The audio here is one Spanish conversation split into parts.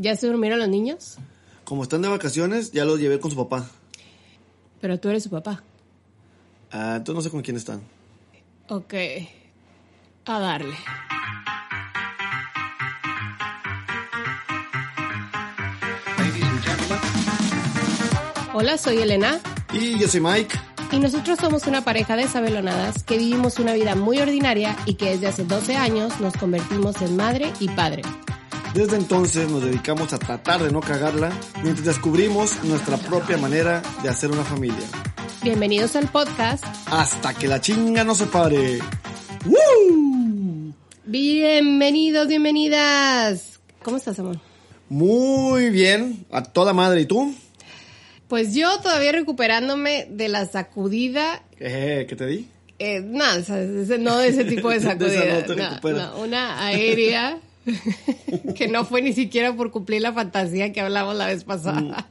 ¿Ya se durmieron los niños? Como están de vacaciones, ya los llevé con su papá. Pero tú eres su papá. Ah, entonces no sé con quién están. Ok. A darle. Hola, soy Elena. Y yo soy Mike. Y nosotros somos una pareja de sabelonadas que vivimos una vida muy ordinaria y que desde hace 12 años nos convertimos en madre y padre. Desde entonces nos dedicamos a tratar de no cagarla mientras descubrimos nuestra propia manera de hacer una familia. Bienvenidos al podcast. Hasta que la chinga no se pare. ¡Woo! Bienvenidos, bienvenidas. ¿Cómo estás, amor? Muy bien, a toda madre. ¿Y tú? Pues yo todavía recuperándome de la sacudida. Eh, ¿Qué te di? Eh, no, o sea, ese- no de ese tipo de De sacudida. no te no, no, una aérea que no fue ni siquiera por cumplir la fantasía que hablamos la vez pasada.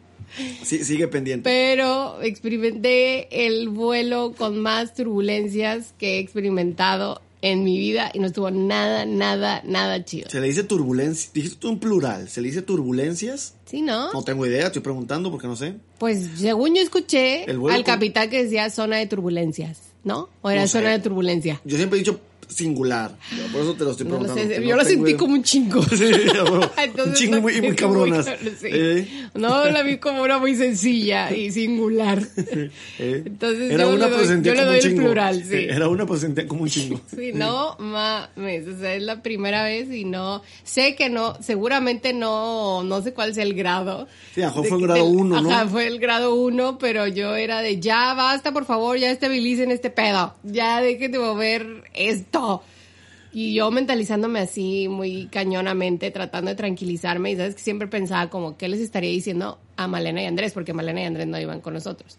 Sí, sigue pendiente. Pero experimenté el vuelo con más turbulencias que he experimentado en mi vida y no estuvo nada, nada, nada chido. Se le dice turbulencia. Dijiste tú en plural. ¿Se le dice turbulencias? ¿Sí, no? No tengo idea, estoy preguntando porque no sé. Pues según yo escuché al con- capitán que decía zona de turbulencias, ¿no? O era No sé. zona de turbulencia. Yo siempre he dicho singular. Por eso te lo estoy No lo preguntando. sé, yo no lo tengo sentí como un chingo. Sí, un chingo muy, muy cabronas. muy- sí. Eh, No, la vi como una muy sencilla y singular. eh. Entonces Era yo una le doy- yo le doy el chingo. plural, sí. Era una sentía como un chingo. Sí, no mames, o sea, es la primera vez y no, sé que no, seguramente no, no sé cuál es el grado. Sí, a lo mejor De fue que- grado del- uno, ¿no? Ajá, fue el grado uno, pero yo era de ya basta, por favor, ya estabilicen este pedo, ya dejen de mover esto. Y yo mentalizándome así muy cañonamente, tratando de tranquilizarme, y sabes que siempre pensaba como, ¿qué les estaría diciendo a Malena y Andrés? Porque Malena y Andrés no iban con nosotros.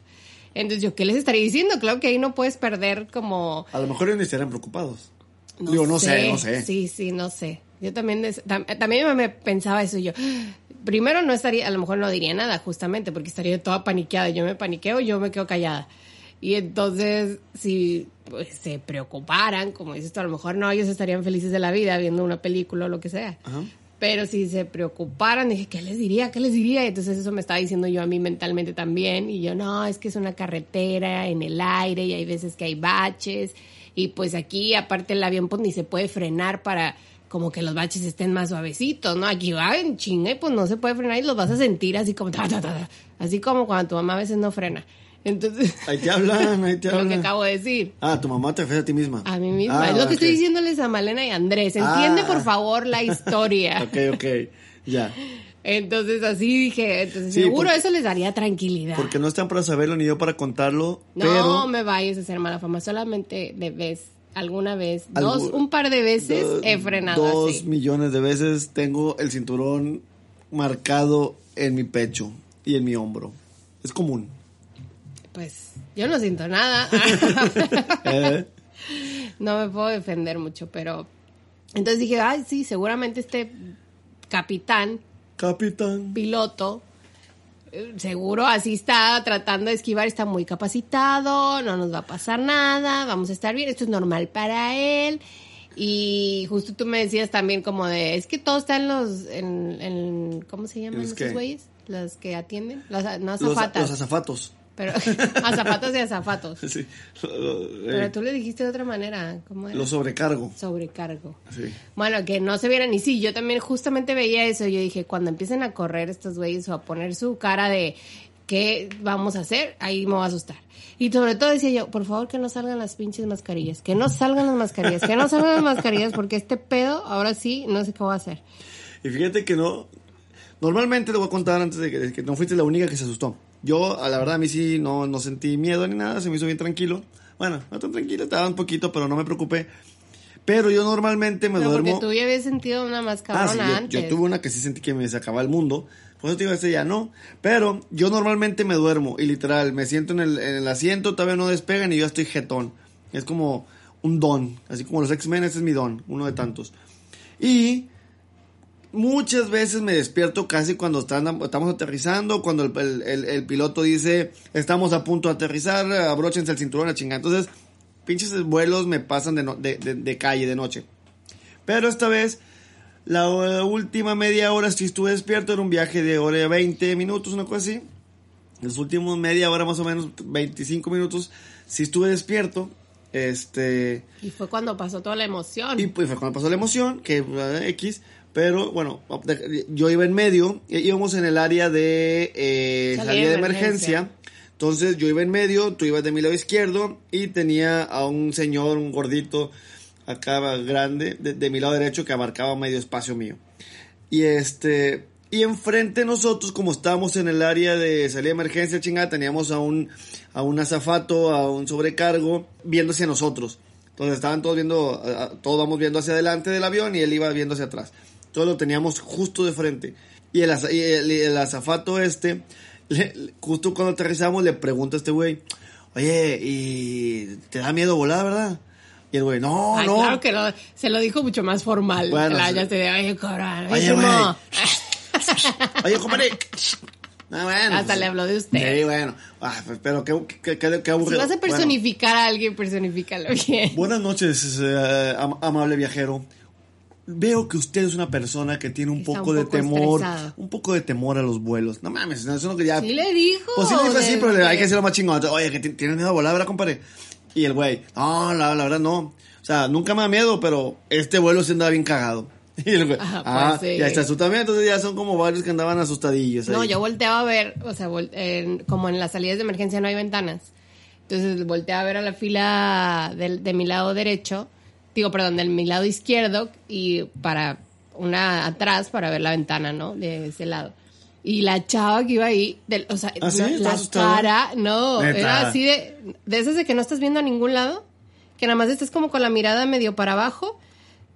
Entonces yo, ¿qué les estaría diciendo? Claro que ahí no puedes perder como A lo mejor ellos ni estarían preocupados. Digo, no sé, no sé. Sí, sí, no sé. Yo también, des- tam- también me pensaba eso yo. Primero no estaría, a lo mejor no diría nada justamente porque estaría toda paniqueada. Yo me paniqueo, yo me quedo callada. Y entonces, si pues, se preocuparan, como dices tú, a lo mejor no, ellos estarían felices de la vida viendo una película o lo que sea. Ajá. Pero si se preocuparan, dije, ¿qué les diría? ¿Qué les diría? Y entonces eso me estaba diciendo yo a mí mentalmente también. Y yo, no, es que es una carretera en el aire y hay veces que hay baches. Y pues aquí, aparte el avión, pues ni se puede frenar para como que los baches estén más suavecitos, ¿no? Aquí va en chinga y pues no se puede frenar y los vas a sentir así como, ta, ta, ta, ta. así como cuando tu mamá a veces no frena. Entonces, Ahí te hablan, ahí te lo que hablan. acabo de decir. Ah, tu mamá te refieres a ti misma. A mí misma. Ah, es lo que estoy diciéndoles a Malena y Andrés. Entiende, Ah. por favor, la historia. Ok, ok. Ya. Entonces así dije, entonces Sí, seguro porque- eso les daría tranquilidad. Porque no están para saberlo ni yo para contarlo. no pero me vayas a hacer mala fama, solamente de vez, alguna vez, dos, un par de veces dos- he frenado Dos así. millones de veces tengo el cinturón marcado en mi pecho y en mi hombro. Es común. Pues yo no siento nada. No me puedo defender mucho, pero entonces dije, ay, sí, seguramente este capitán, Capitán. piloto, eh, seguro así está tratando de esquivar, está muy capacitado, no nos va a pasar nada, vamos a estar bien, esto es normal para él. Y justo tú me decías también como de, es que todo está en los, en, en- ¿cómo se llaman ¿Los esos güeyes? Los que atienden, las no Los, azafatas, los azafatos. Pero azafatos y azafatos. Sí. Pero Eh, tú le dijiste de otra manera, ¿cómo era? los sobrecargo. Sobrecargo. Sí. Bueno, que no se vieran. Y sí, yo también justamente veía eso. Yo dije, cuando empiecen a correr estos güeyes o a poner su cara de qué vamos a hacer, ahí me va a asustar. Y sobre todo decía yo, por favor que no salgan las pinches mascarillas, que no salgan las mascarillas, que no salgan las mascarillas, porque este pedo, ahora sí, no sé qué voy a hacer. Y fíjate que no. Normalmente te voy a contar antes de que, de que no fuiste la única que se asustó. Yo, a la verdad, a mí sí no, no sentí miedo ni nada, se me hizo bien tranquilo. Bueno, no tan tranquilo, estaba un poquito, pero no me preocupé. Pero yo normalmente me Pero porque duermo. tú ya habías sentido una más Ah, sí, cabrona yo, antes. yo tuve una que sí sentí que me sacaba el mundo. Por eso te digo, este ya no. Pero yo normalmente me duermo y literal, me siento en el, en el asiento, todavía no despegan y yo estoy jetón. Es como un don. Así como los X-Men, ese es mi don, uno de tantos. Y muchas veces me despierto casi cuando están, estamos aterrizando, cuando el, el- el- el piloto dice, estamos a punto de aterrizar, abróchense el cinturón, a chingar. Entonces, pinches vuelos me pasan de, no- de, de- de calle, de noche. Pero esta vez La última media hora sí estuve despierto, era un viaje de hora y 20 minutos, una cosa así. Los últimos media hora más o menos, 25 minutos, sí estuve despierto. Este... Y fue cuando pasó toda la emoción. Y pues fue cuando pasó la emoción, que uh, X, pero bueno, yo iba en medio, íbamos en el área de eh, Salida salida de emergencia. Entonces yo iba en medio, tú ibas de mi lado izquierdo y tenía a un señor, un gordito, acá grande, de, de mi lado derecho que abarcaba medio espacio mío. Y este, y enfrente de nosotros, como estábamos en el área de salida de emergencia, chingada, teníamos a un, a un azafato, a un sobrecargo, viendo hacia nosotros. Entonces estaban todos viendo, todos vamos viendo hacia adelante del avión y él iba viendo hacia atrás. Todos lo teníamos justo de frente. Y el, y el, y el azafato este, le- justo cuando aterrizamos, le pregunta a este güey, oye, ¿y te da miedo volar, verdad? Y el güey, no, Ay, no. claro que no. Se lo dijo mucho más formal. Bueno, La- ya se de, oye, cabrón. Oye, güey. no. Oye, compadre. Ah, bueno, Hasta pues, le habló de usted. Sí, bueno. Ah, pues, pero qué, qué, qué, qué Si aburrido. vas a Bueno, personificar a alguien, personifícalo bien. buenas noches, eh, am- amable viajero. Veo que usted es una persona que tiene un poco un de poco temor, estresado. un poco de temor a los vuelos. No mames, no, eso no que ya. Sí le dijo. Pues sí le dijo así, de- pero hay que hacerlo más chingón. Oye, que ti- tienes miedo a volar, ¿verdad, compadre? Y el güey, no, la, la verdad no. O sea, nunca me da miedo, pero este vuelo se andaba bien cagado. Y el güey, Ajá, ah, pues sí. ya está asustado. Entonces ya son como varios que andaban asustadillos. No, ahí. yo volteaba a ver, o sea, como en las salidas de emergencia no hay ventanas. Entonces volteaba a ver a la fila del- de, mi lado derecho, digo, perdón, de mi lado izquierdo y para una atrás para ver la ventana, ¿no? De ese lado. Y la chava que iba ahí, del- o sea, ¿Ah, la cara, no, Neta. era así de, de esas de que no estás viendo a ningún lado, que nada más estás como con la mirada medio para abajo,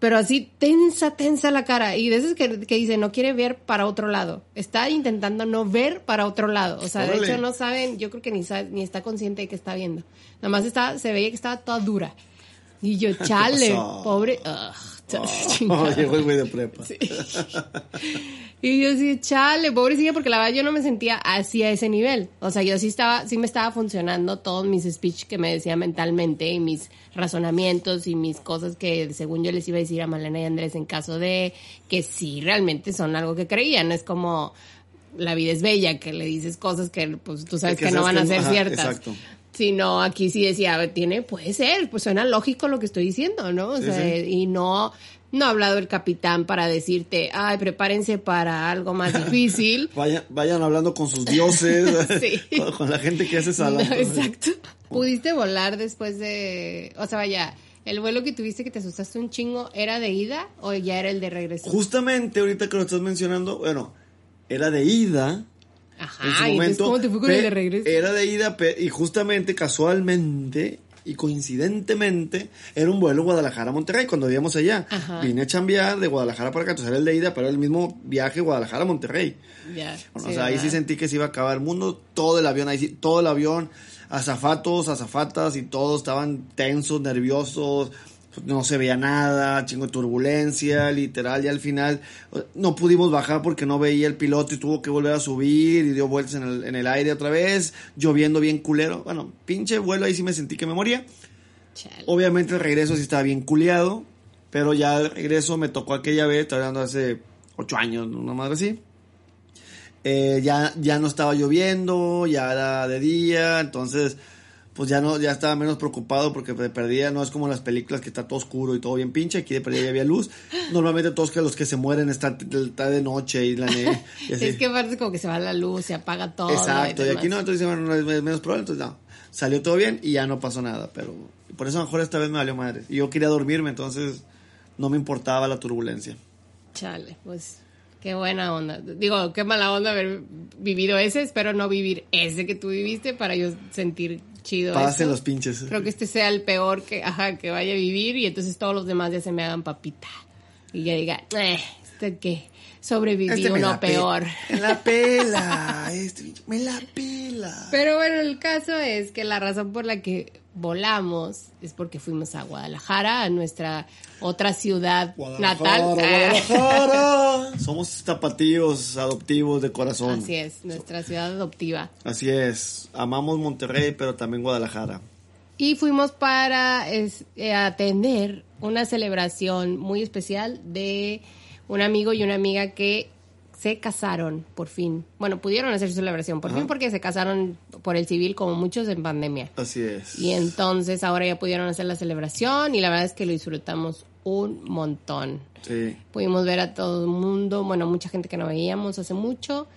pero así tensa, tensa la cara. Y de esas que, que dice, no quiere ver para otro lado. Está intentando no ver para otro lado. O sea, de hecho no saben, yo creo que ni sabe, ni está consciente de que está viendo. Nada más está, se veía que estaba toda dura. Y yo, chale, pobre. ugh, chingada. Oh, llegó el güey de prepa. Y yo sí, chale, pobrecilla, porque la verdad yo no me sentía así a ese nivel. O sea, yo sí estaba, sí me estaba funcionando todos mis speech que me decía mentalmente y mis razonamientos y mis cosas que según yo les iba a decir a Malena y Andrés en caso de que sí realmente son algo que creían. No es como la vida es bella, que le dices cosas que pues tú sabes Que que, no van a ser ajá, ciertas. exacto. Sino aquí sí decía, tiene, puede ser, pues suena lógico lo que estoy diciendo, ¿no? O Sí, sea, sí. y no, no ha hablado el capitán para decirte, ay, prepárense para algo más difícil. Vayan, vayan hablando con sus dioses, Sí. con, con la gente que hace sala. No, exacto. ¿Pudiste volar después de, o sea, vaya, el vuelo que tuviste que te asustaste un chingo, ¿era de ida o ya era el de regreso? Justamente ahorita que lo estás mencionando, bueno, era de ida. Ajá, en su y entonces, momento. ¿cómo te fue con el de regreso? Era de ida y justamente, casualmente y coincidentemente, era un vuelo Guadalajara-Monterrey cuando vivíamos allá. Ajá. Vine a chambear de Guadalajara para acá, entonces era el de ida, pero era el mismo viaje Guadalajara-Monterrey. Ya, Bueno, sí, o sea, ahí sí sentí que se iba a acabar el mundo, todo el avión, ahí sí, todo el avión, azafatos, azafatas y todos estaban tensos, nerviosos, no se veía nada, chingo de turbulencia, literal, y al final no pudimos bajar porque no veía el piloto y tuvo que volver a subir y dio vueltas en el, en el aire otra vez, lloviendo bien culero, bueno, pinche vuelo, ahí sí me sentí que me moría. Chale. Obviamente el regreso sí estaba bien culeado, pero ya el regreso me tocó aquella vez, estoy hablando hace ocho años, una madre así. Eh, ya, ya no estaba lloviendo, ya era de día, entonces pues ya no, ya estaba menos preocupado porque de perdida no es como en las películas que está todo oscuro y todo bien pinche, aquí de perdida ya había luz. Normalmente todos que los que se mueren están está de noche y la así. Es que aparte como que se va la luz, se apaga todo. Exacto, y aquí no, entonces bueno, no, es menos probable, entonces no. Salió todo bien y ya no pasó nada, pero por eso a lo mejor esta vez me valió madre. Y yo quería dormirme, entonces no me importaba la turbulencia. Chale, pues qué buena onda. Digo, qué mala onda haber vivido ese. Espero no vivir ese que tú viviste para yo sentir chido. Pasen los pinches. Creo que este sea el peor que, ajá, que vaya a vivir y entonces todos los demás ya se me hagan papita. Y ya diga, eh, este que sobrevivió Este uno peor. Me la pela, este me la pela. Pero bueno, el caso es que la razón por la que volamos es porque fuimos a Guadalajara, a nuestra otra ciudad natal. Guadalajara. Somos tapatíos adoptivos de corazón. Así es, nuestra ciudad adoptiva. Así es. Amamos Monterrey, pero también Guadalajara. Y fuimos para es- eh, atender una celebración muy especial de un amigo y una amiga que se casaron por fin. Bueno, pudieron hacer su celebración por fin porque se casaron por el civil como muchos en pandemia. Así es. Y entonces ahora ya pudieron hacer la celebración y la verdad es que lo disfrutamos un montón. Sí. Pudimos ver a todo el mundo, bueno, mucha gente que no veíamos hace mucho.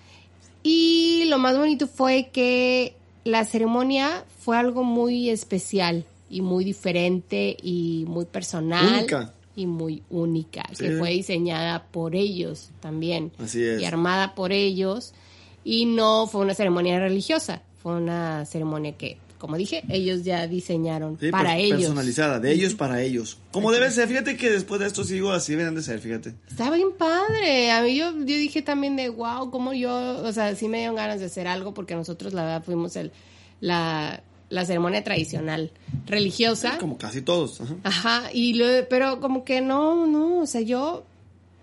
Y lo más bonito fue que la ceremonia fue algo muy especial y muy diferente y muy personal. Única. Y muy única, que fue diseñada por ellos también. Así es. Y armada por ellos. Y no fue una ceremonia religiosa, fue una ceremonia que, como dije, ellos ya diseñaron Sí, para ellos. Personalizada, de ellos para ellos. Como debe ser, fíjate que después de esto sigo así deben de ser, fíjate. Está bien padre. A mí yo, yo dije también de wow, como yo, o sea, sí me dieron ganas de hacer algo porque nosotros la verdad fuimos el, la, la ceremonia tradicional religiosa. Como casi todos. ajá. Ajá, y lo, pero como que no, no, o sea, yo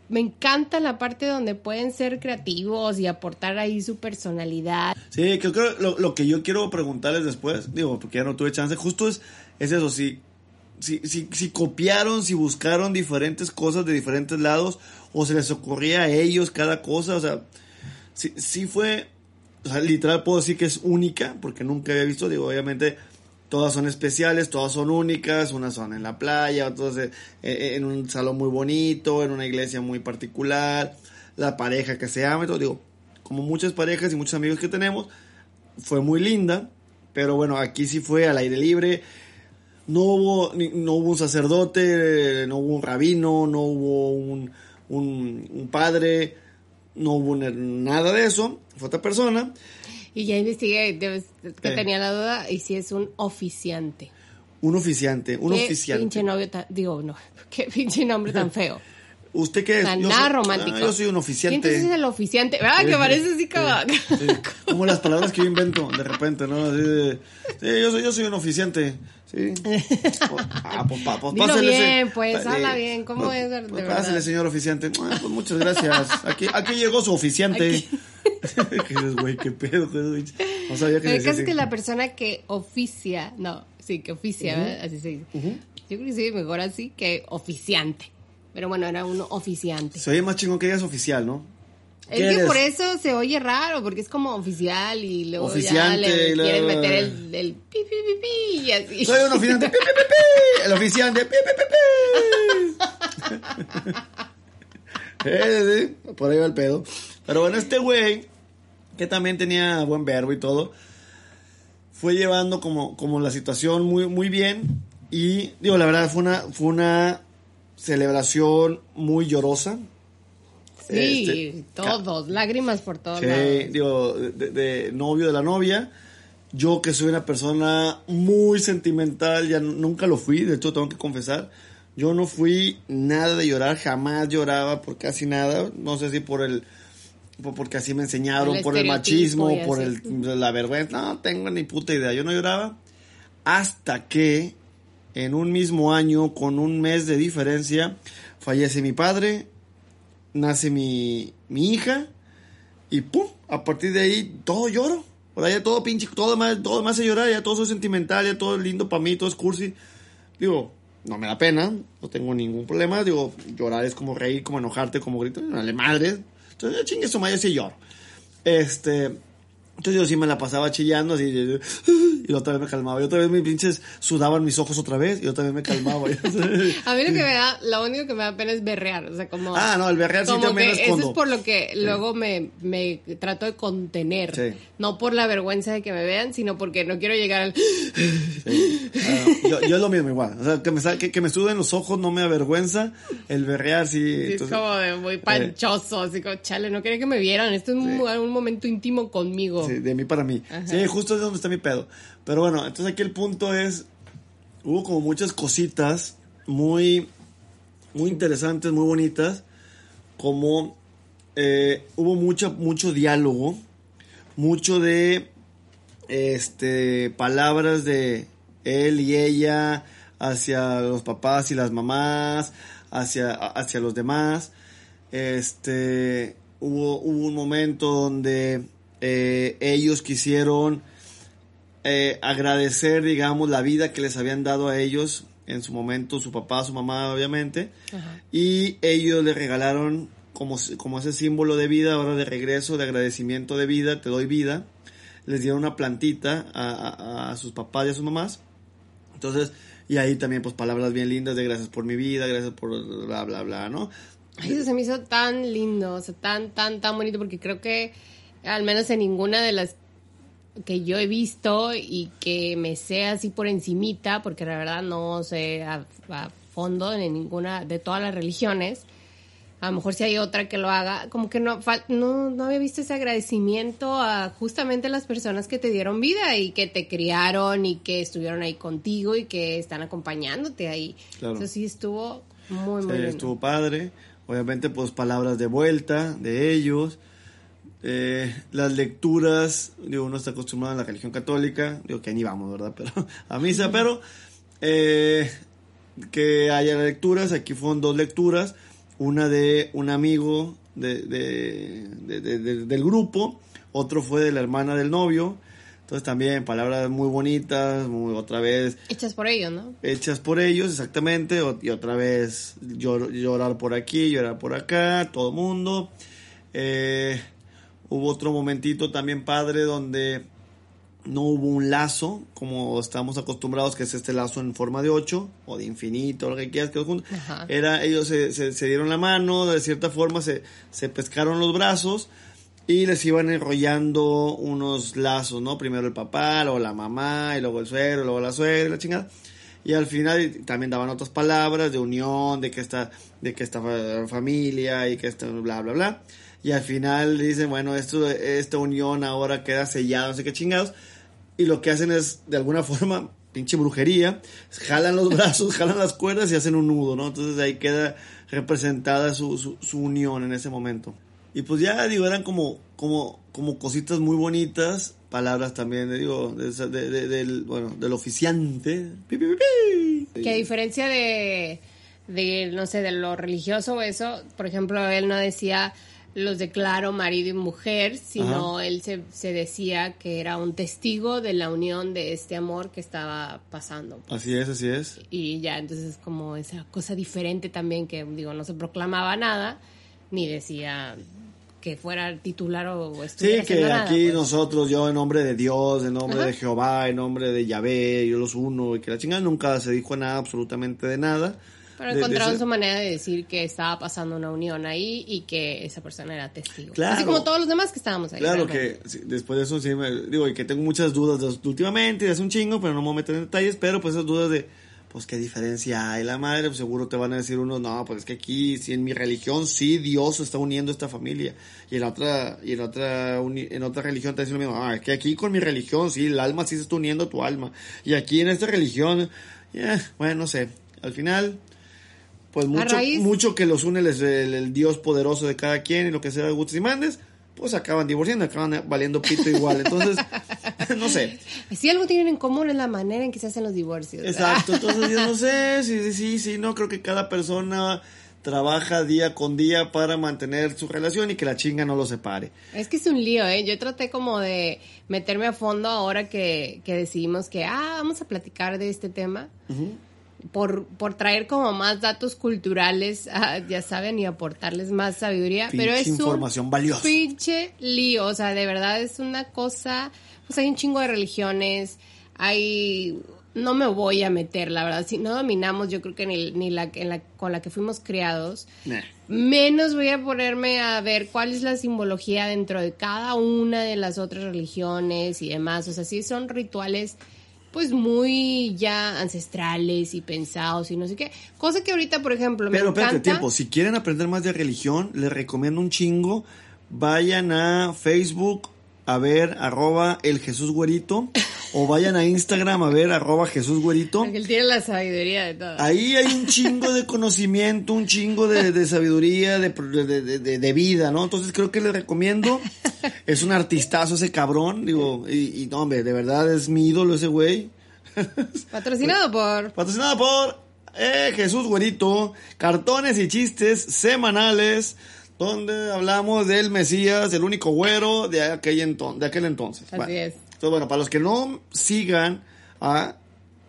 me encanta la parte donde pueden ser creativos y aportar ahí su personalidad. Sí, creo que lo, lo que yo quiero preguntarles después, digo, porque ya no tuve chance, justo es, es eso, si, si, si, si copiaron, si buscaron diferentes cosas de diferentes lados, o se les ocurría a ellos cada cosa, o sea, sí, sí fue, o sea, literal puedo decir que es única, porque nunca había visto, digo, obviamente todas son especiales, todas son únicas, unas son en la playa, otras en un salón muy bonito, en una iglesia muy particular, la pareja que se ama todo, digo, como muchas parejas y muchos amigos que tenemos, fue muy linda, pero bueno, aquí sí fue al aire libre, no hubo, no hubo un sacerdote, no hubo un rabino, no hubo un, un padre, no hubo na- nada de eso, fue otra persona. Y ya investigué, debes- que Eh. tenía la duda, y si es un oficiante. Un oficiante, un Qué oficiante. pinche novio tan, digo, no, qué pinche nombre tan feo. ¿Usted qué es? Tan Yo nada soy- romántico. ah, yo soy un oficiante. entonces es el oficiante, ¿verdad? Sí, que parece así como... sí. Como las palabras que yo invento de repente, ¿no? Así de, sí, yo soy, yo soy un oficiante. Sí. Ah, pues, pa, pues, Dilo bien, pues, habla bien, ¿cómo Pues, es de pues, verdad? Pásele, señor oficiante. Ah, pues muchas gracias. Aquí, aquí llegó su oficiante. ¿Qué dices, güey? ¿Qué pedo? güey? No sabía que el caso es que la persona que oficia, no, sí, que oficia, ¿verdad? así se dice. Yo creo que sí, mejor así que oficiante. Pero bueno, era un oficiante. Se oye más chingón que digas oficial, ¿no? Es ¿Qué que eres? por eso se oye raro, porque es como oficial y luego ya Oficiante, le y luego- quieren meter el, el pi, pi, pi, pi, y así. Soy un oficiante. pi, pi, pi, pi. El oficiante. pi, pi, pi, pi. Eh, por ahí va el pedo. Pero bueno, este güey, que también tenía buen verbo y todo, fue llevando como, como la situación muy, muy bien. Y digo, la verdad, fue una, fue una celebración muy llorosa. Sí, Este, todos, lágrimas por todos Sí, lados. digo, de, de novio de la novia. Yo que soy una persona muy sentimental, ya nu- nunca lo fui, de hecho tengo que confesar. Yo no fui nada de llorar, jamás lloraba por casi nada. No sé si por el por- porque así me enseñaron, El por el machismo, por el, la vergüenza. No tengo ni puta idea. Yo no lloraba hasta que en un mismo año, con un mes de diferencia, fallece mi padre, nace mi, mi hija y pum, a partir de ahí todo lloro. Por ahí ya todo pinche, todo más, todo me hace llorar, ya todo soy sentimental, ya todo es lindo para mí, todo es cursi. Digo, no me da pena, no tengo ningún problema. Digo, llorar es como reír, como enojarte, como gritar, dale madre. Entonces, chingue su madre, sí lloro. Este, entonces yo sí me la pasaba chillando así, y otra vez me calmaba, y otra vez mis pinches sudaban mis ojos otra vez, y otra vez me calmaba. A mí lo que me da, lo único que me da pena es berrear, o sea, como... ah, no, el berrear sí también es eso es por lo que luego me, me trato de contener. Sí. No por la vergüenza de que me vean, sino porque no quiero llegar al... Sí. Ah, yo, yo es lo mismo igual. O sea, que me, que, que me suden los ojos no me avergüenza. El berrear sí. Sí, es entonces- como de muy panchoso, así como, chale, no quería que me vieran, esto es un, un momento íntimo conmigo. Sí, de mí para mí. Ajá. Sí, justo es donde está mi pedo. Pero bueno, entonces aquí el punto es. Hubo como muchas cositas muy. Muy interesantes, muy bonitas. Como. eh, hubo mucho, mucho diálogo. Mucho de. Este. Palabras de él y ella. Hacia los papás y las mamás. Hacia, hacia los demás. Este. Hubo, hubo un momento donde eh, ellos quisieron eh, agradecer, digamos, la vida que les habían dado a ellos en su momento su papá, su mamá, obviamente. Ajá. Y ellos le regalaron como, como ese símbolo de vida, ahora de regreso, de agradecimiento de vida, te doy vida. Les dieron una plantita a, a- a sus papás y a sus mamás. Entonces, y ahí también pues palabras bien lindas de gracias por mi vida, gracias por bla, bla, bla, ¿no? Ay, eso se me hizo tan lindo, o sea, tan, tan, tan bonito, porque creo que al menos en ninguna de las que yo he visto y que me sé así por encimita, porque la verdad no sé a, a fondo en ninguna de todas las religiones, a lo mejor si hay otra que lo haga, como que no, no, no había visto ese agradecimiento a justamente las personas que te dieron vida y que te criaron y que estuvieron ahí contigo y que están acompañándote ahí. Claro. Eso sí estuvo muy, muy Sí, lindo. estuvo padre. Obviamente, pues palabras de vuelta de ellos. Eh, las lecturas, digo, uno está acostumbrado a la religión católica, digo que ni vamos, ¿verdad? Pero a misa, pero eh, que haya lecturas, aquí fueron dos lecturas, una de un amigo de, de- de- de- de- del grupo, otro fue de la hermana del novio, entonces también palabras muy bonitas, muy, otra vez Hechas por ellos, ¿no? hechas por ellos, exactamente, y otra vez llor- llorar por aquí, llorar por acá, todo mundo. Eh, hubo otro momentito también padre donde no hubo un lazo, como estamos acostumbrados, que es este lazo en forma de 8 o de infinito, lo que quieras que. Era, ellos se, se- se dieron la mano, de cierta forma se, se pescaron los brazos y les iban enrollando unos lazos, ¿no? Primero el papá, luego la mamá, y luego el suegro, luego la suegra, y la chingada. Y al final también daban otras palabras de unión, de que esta, de que esta fa- familia y que esta bla bla bla. Y al final dicen, bueno, esto, esta unión ahora queda sellada, no sé qué chingados. Y lo que hacen es, de alguna forma, pinche brujería, jalan los brazos, jalan las cuerdas y hacen un nudo, ¿no? Entonces ahí queda representada su, su, unión en ese momento. Y pues ya, digo, eran como, como, como cositas muy bonitas, palabras también, digo, de, de- de- del, bueno, del oficiante. Que a diferencia de, de, no sé, de lo religioso o eso, por ejemplo, él no decía los declaro marido y mujer, sino él se, se decía que era un testigo de la unión de este amor que estaba pasando. Así es, así es. Y ya, entonces como esa cosa diferente también que, digo, no se proclamaba nada, ni decía que fuera titular o Sí, estuviera que haciendo nada, aquí pues. nosotros, yo en nombre de Dios, en nombre Ajá. de Jehová, en nombre de Yahvé, yo los uno, y que la chingada nunca se dijo nada, absolutamente de nada. Pero encontraron su manera de decir que estaba pasando una unión ahí y que esa persona era testigo. Claro. Así como todos los demás que estábamos ahí. Claro que sí, después de eso sí me digo y que tengo muchas dudas de- últimamente, hace un chingo, pero no me voy a meter en detalles, pero pues esas dudas de pues qué diferencia hay la madre, pues seguro te van a decir unos, no, pues es que aquí sí en mi religión sí Dios está uniendo esta familia y en la otra y en la otra en otra religión te dicen lo mismo, ah, es que aquí con mi religión sí el alma sí se está uniendo a tu alma y aquí en esta religión eh, bueno, no sé, al final pues mucho, raíz- mucho que los une el, el, el Dios poderoso de cada quien y lo que sea gustes y mandes, pues acaban divorciando, acaban valiendo pito igual. Entonces, no sé. Si algo tienen en común es la manera en que se hacen los divorcios. Exacto. Entonces, yo no sé, sí, sí, sí, no creo que cada persona trabaja día con día para mantener su relación y que la chinga no lo separe. Es que es un lío, ¿eh? Yo traté como de meterme a fondo ahora que, que decidimos que, ah, vamos a platicar de este tema. Por, por traer como más datos culturales, ah, ya saben, y aportarles más sabiduría. pero es información un valiosa. pinche lío. O sea, de verdad es una cosa. Pues hay un chingo de religiones. Hay. No me voy a meter, la verdad. Si no dominamos, yo creo que ni, ni la, en la con la que fuimos criados Nah. menos voy a ponerme a ver cuál es la simbología dentro de cada una de las otras religiones y demás. O sea, sí son rituales pues muy ya ancestrales y pensados y no sé qué. Cosa que ahorita, por ejemplo, me Pero espérate, encanta. tiempo. Si quieren aprender más de religión, les recomiendo un chingo. Vayan a Facebook a ver arroba el Jesús Güerito. o vayan a Instagram a ver arroba Jesús Güerito. Porque él tiene la sabiduría de todo. Ahí hay un chingo de conocimiento, un chingo de, de sabiduría, de, de, de- de vida, ¿no? Entonces creo que les recomiendo. Es un artistazo ese cabrón, digo, y, y no, hombre, de verdad es mi ídolo ese güey. Patrocinado por. Patrocinada por eh, Jesús Güerito, cartones y chistes semanales, donde hablamos del Mesías, el único güero de aquel, enton- de aquel entonces. Así Bueno, es. Entonces, bueno, para los que no sigan a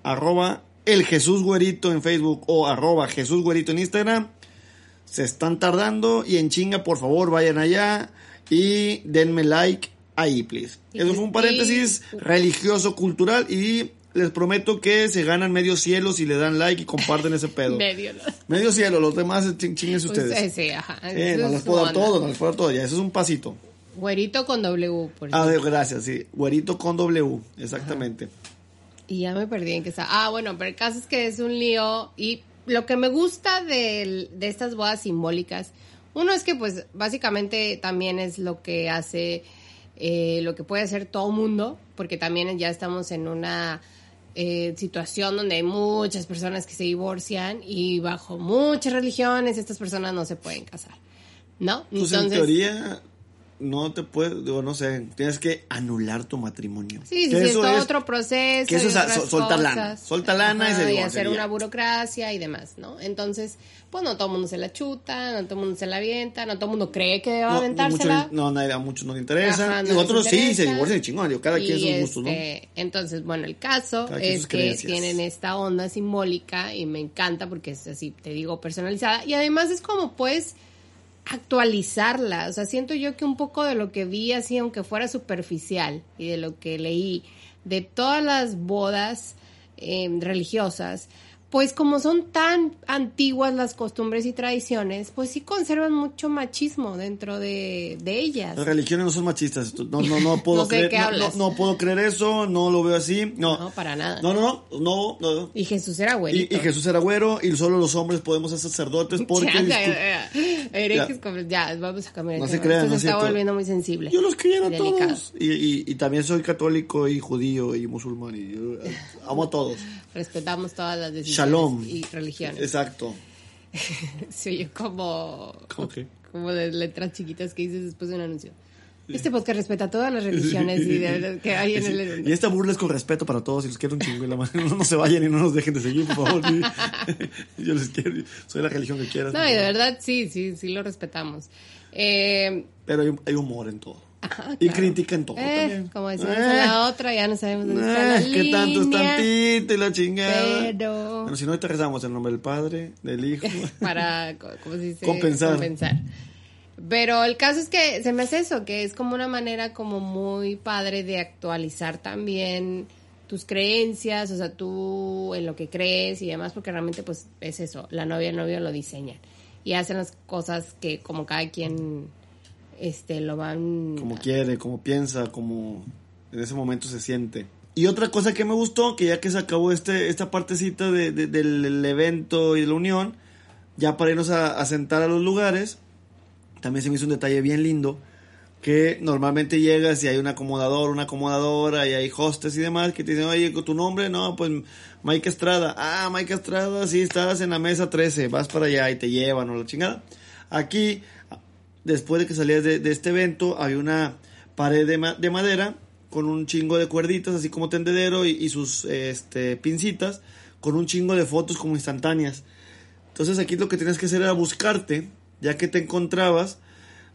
arroba el Jesús Güerito en Facebook o arroba Jesús Güerito en Instagram. Se están tardando y en chinga, por favor, vayan allá y denme like ahí, please. Eso fue un paréntesis religioso, cultural y les prometo que se ganan medio cielo si le dan like y comparten ese pedo. medio, Medio cielo, los demás chingues ustedes. Pues, sí, ajá. Eh, no les puedo dar todo, no les puedo dar todo, ya, eso es un pasito. Güerito con W, por Ah, gracias, sí. Güerito con W, exactamente. Y ya me perdí en que está. Ah, bueno, pero el caso es que es un lío. Y lo que me gusta de, de estas bodas simbólicas, uno es que, pues, básicamente también es lo que hace, eh, lo que puede hacer todo mundo, porque también ya estamos en una eh, situación donde hay muchas personas que se divorcian y bajo muchas religiones estas personas no se pueden casar, ¿no? Pues en teoría no te puedes, digo, no sé, tienes que anular tu matrimonio. Sí, sí, es todo otro proceso. Que eso es soltar lana. Soltar lana y, se y hacer una burocracia y demás, ¿no? Entonces, pues no todo el mundo se la chuta, no todo el mundo se la avienta, no todo el mundo cree que debe aventársela. no, a muchos no les interesa. y otros sí, se divorcian chingón, cada quien sus gustos, ¿no? Este, entonces, bueno, el caso es que tienen esta onda simbólica y me encanta porque es así, te digo, personalizada. Y además es como, pues actualizarla. O sea, siento yo que un poco de lo que vi así, aunque fuera superficial, y de lo que leí, de todas las bodas eh, religiosas, pues como son tan antiguas las costumbres y tradiciones, pues sí conservan mucho machismo dentro de, ellas. Las religiones no son machistas, no, no, no puedo creer, no, puedo creer eso, no lo veo así, no. No, para nada. No, no, no, no. Y Jesús era güero. Y, Jesús era güero y solo los hombres podemos ser sacerdotes porque... Ya, ya, vamos a cambiar. No se crean, no se está volviendo muy sensible. Yo los quiero a todos. Y, y, y, también soy católico y judío y musulmán y amo a todos. Respetamos todas las decisiones y religiones. Exacto. Sí, como, ¿Cómo qué? como de letras chiquitas que dices después de un anuncio. Este podcast respeta todas las religiones y de, que hay en el... Y esta burla es con respeto para todos y los quiero un chingo y la mano. No, se vayan y no nos dejen de seguir, por favor. Yo les quiero, soy la religión que quieras. No, y de verdad sí, sí, sí lo respetamos. Eh, Pero hay, hay humor en todo y critican todo eh, también. Como decimos en la otra, ya no sabemos dónde está la eh, Que tanto es tantito y la chingada. Pero... Bueno, si no, te rezamos en nombre del Padre, del Hijo. Para, ¿cómo se dice? Compensar. Compensar. Pero el caso es que se me hace eso, que es como una manera como muy padre de actualizar también tus creencias, o sea, tú en lo que crees y demás, porque realmente pues es eso, la novia y el novio lo diseñan y hacen las cosas que como cada quien este, lo van... Como quiere, como piensa, como en ese momento se siente. Y otra cosa que me gustó, que ya que se acabó este, esta partecita de, del evento y de la unión, ya para irnos a, sentar a los lugares, también se me hizo un detalle bien lindo, que normalmente llegas y hay un acomodador, una acomodadora, y hay hostes y demás, que te dicen, oye, ¿tu nombre? No, pues Mike Estrada. Ah, Mike Estrada, sí, estás en la mesa 13, vas para allá y te llevan o la chingada. Aquí después de que salías de, este evento, había una pared de, de, madera con un chingo de cuerditas, así como tendedero y, sus este, pincitas, con un chingo de fotos como instantáneas. Entonces aquí lo que tenías que hacer era buscarte, ya que te encontrabas,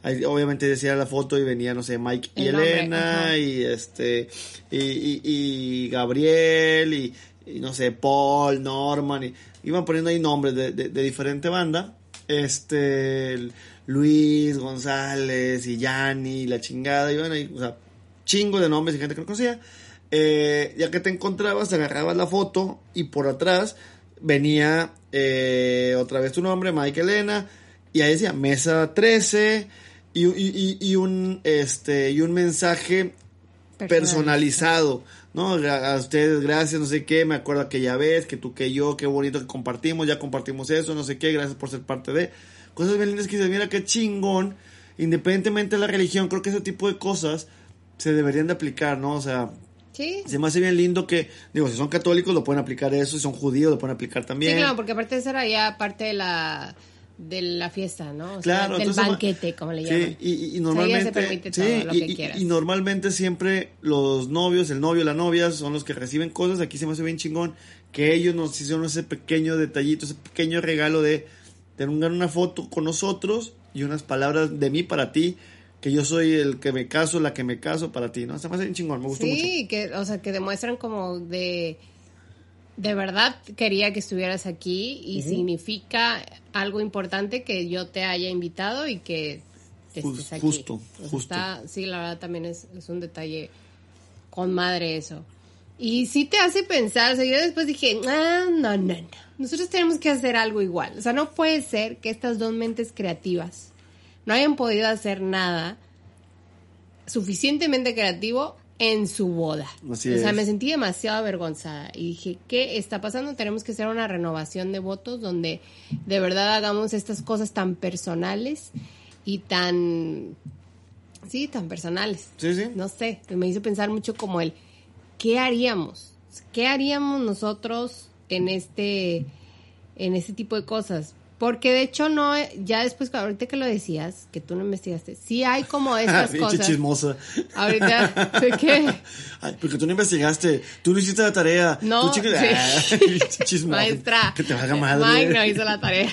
ahí, obviamente decía la foto y venía, no sé, Mike y Elena, y este, y, Gabriel, y, no sé, Paul, Norman, y iban poniendo ahí nombres de, de, de diferente banda. Este, Luis González y Yanni, la chingada, y bueno, o sea, chingo de nombres y gente que no conocía. Eh, ya que te encontrabas, te agarrabas la foto y por atrás venía eh, otra vez tu nombre, Mike Elena, y ahí decía mesa 13 y, y, un, este, y un mensaje personalizado. ¿no? A, ustedes, gracias, no sé qué, me acuerdo aquella vez, que tú, que yo, qué bonito que compartimos, ya compartimos eso, no sé qué, gracias por ser parte de cosas bien lindas que dices, mira qué chingón, independientemente de la religión, creo que ese tipo de cosas se deberían de aplicar, ¿no? O sea, Sí. Se me hace bien lindo que, digo, si son católicos lo pueden aplicar eso, si son judíos lo pueden aplicar también. Sí, claro, porque aparte de eso era ya parte de la de la fiesta, ¿no? O claro, sea, del banquete, como le llaman. Sí, y, y normalmente, sí, y, normalmente siempre los novios, el novio, la novia, son los que reciben cosas. Aquí se me hace bien chingón que ellos nos hicieron ese pequeño detallito, ese pequeño regalo de tengan una foto con nosotros y unas palabras de mí para ti, que yo soy el que me caso, la que me caso para ti, ¿no? Me hace un chingón, me gustó mucho. Sí, que, o sea, que demuestran como de de verdad quería que estuvieras aquí y significa algo importante que yo te haya invitado y que estés aquí. Justo, justo. Está, sí, la verdad también es, es, un detalle con madre eso. Y sí te hace pensar, o sea, yo después dije, ah, no, no, no, nosotros tenemos que hacer algo igual. O sea, no puede ser que estas dos mentes creativas no hayan podido hacer nada suficientemente creativo en su boda. o sea, me sentí demasiado avergonzada y dije, ¿qué está pasando? Tenemos que hacer una renovación de votos donde de verdad hagamos estas cosas tan personales y tan, sí, tan personales. Sí, sí. No sé, me hizo pensar mucho como el, ¿qué haríamos? ¿Qué haríamos nosotros en este, en este tipo de cosas? Porque de hecho no, ya después, ahorita que lo decías, que tú no investigaste, sí hay como estas cosas. chismosa. Ahorita, ¿de qué? Ay, porque tú no investigaste, tú no hiciste la tarea. No, tú, sí. Maestra. Que te haga madre. Mike no hizo la tarea.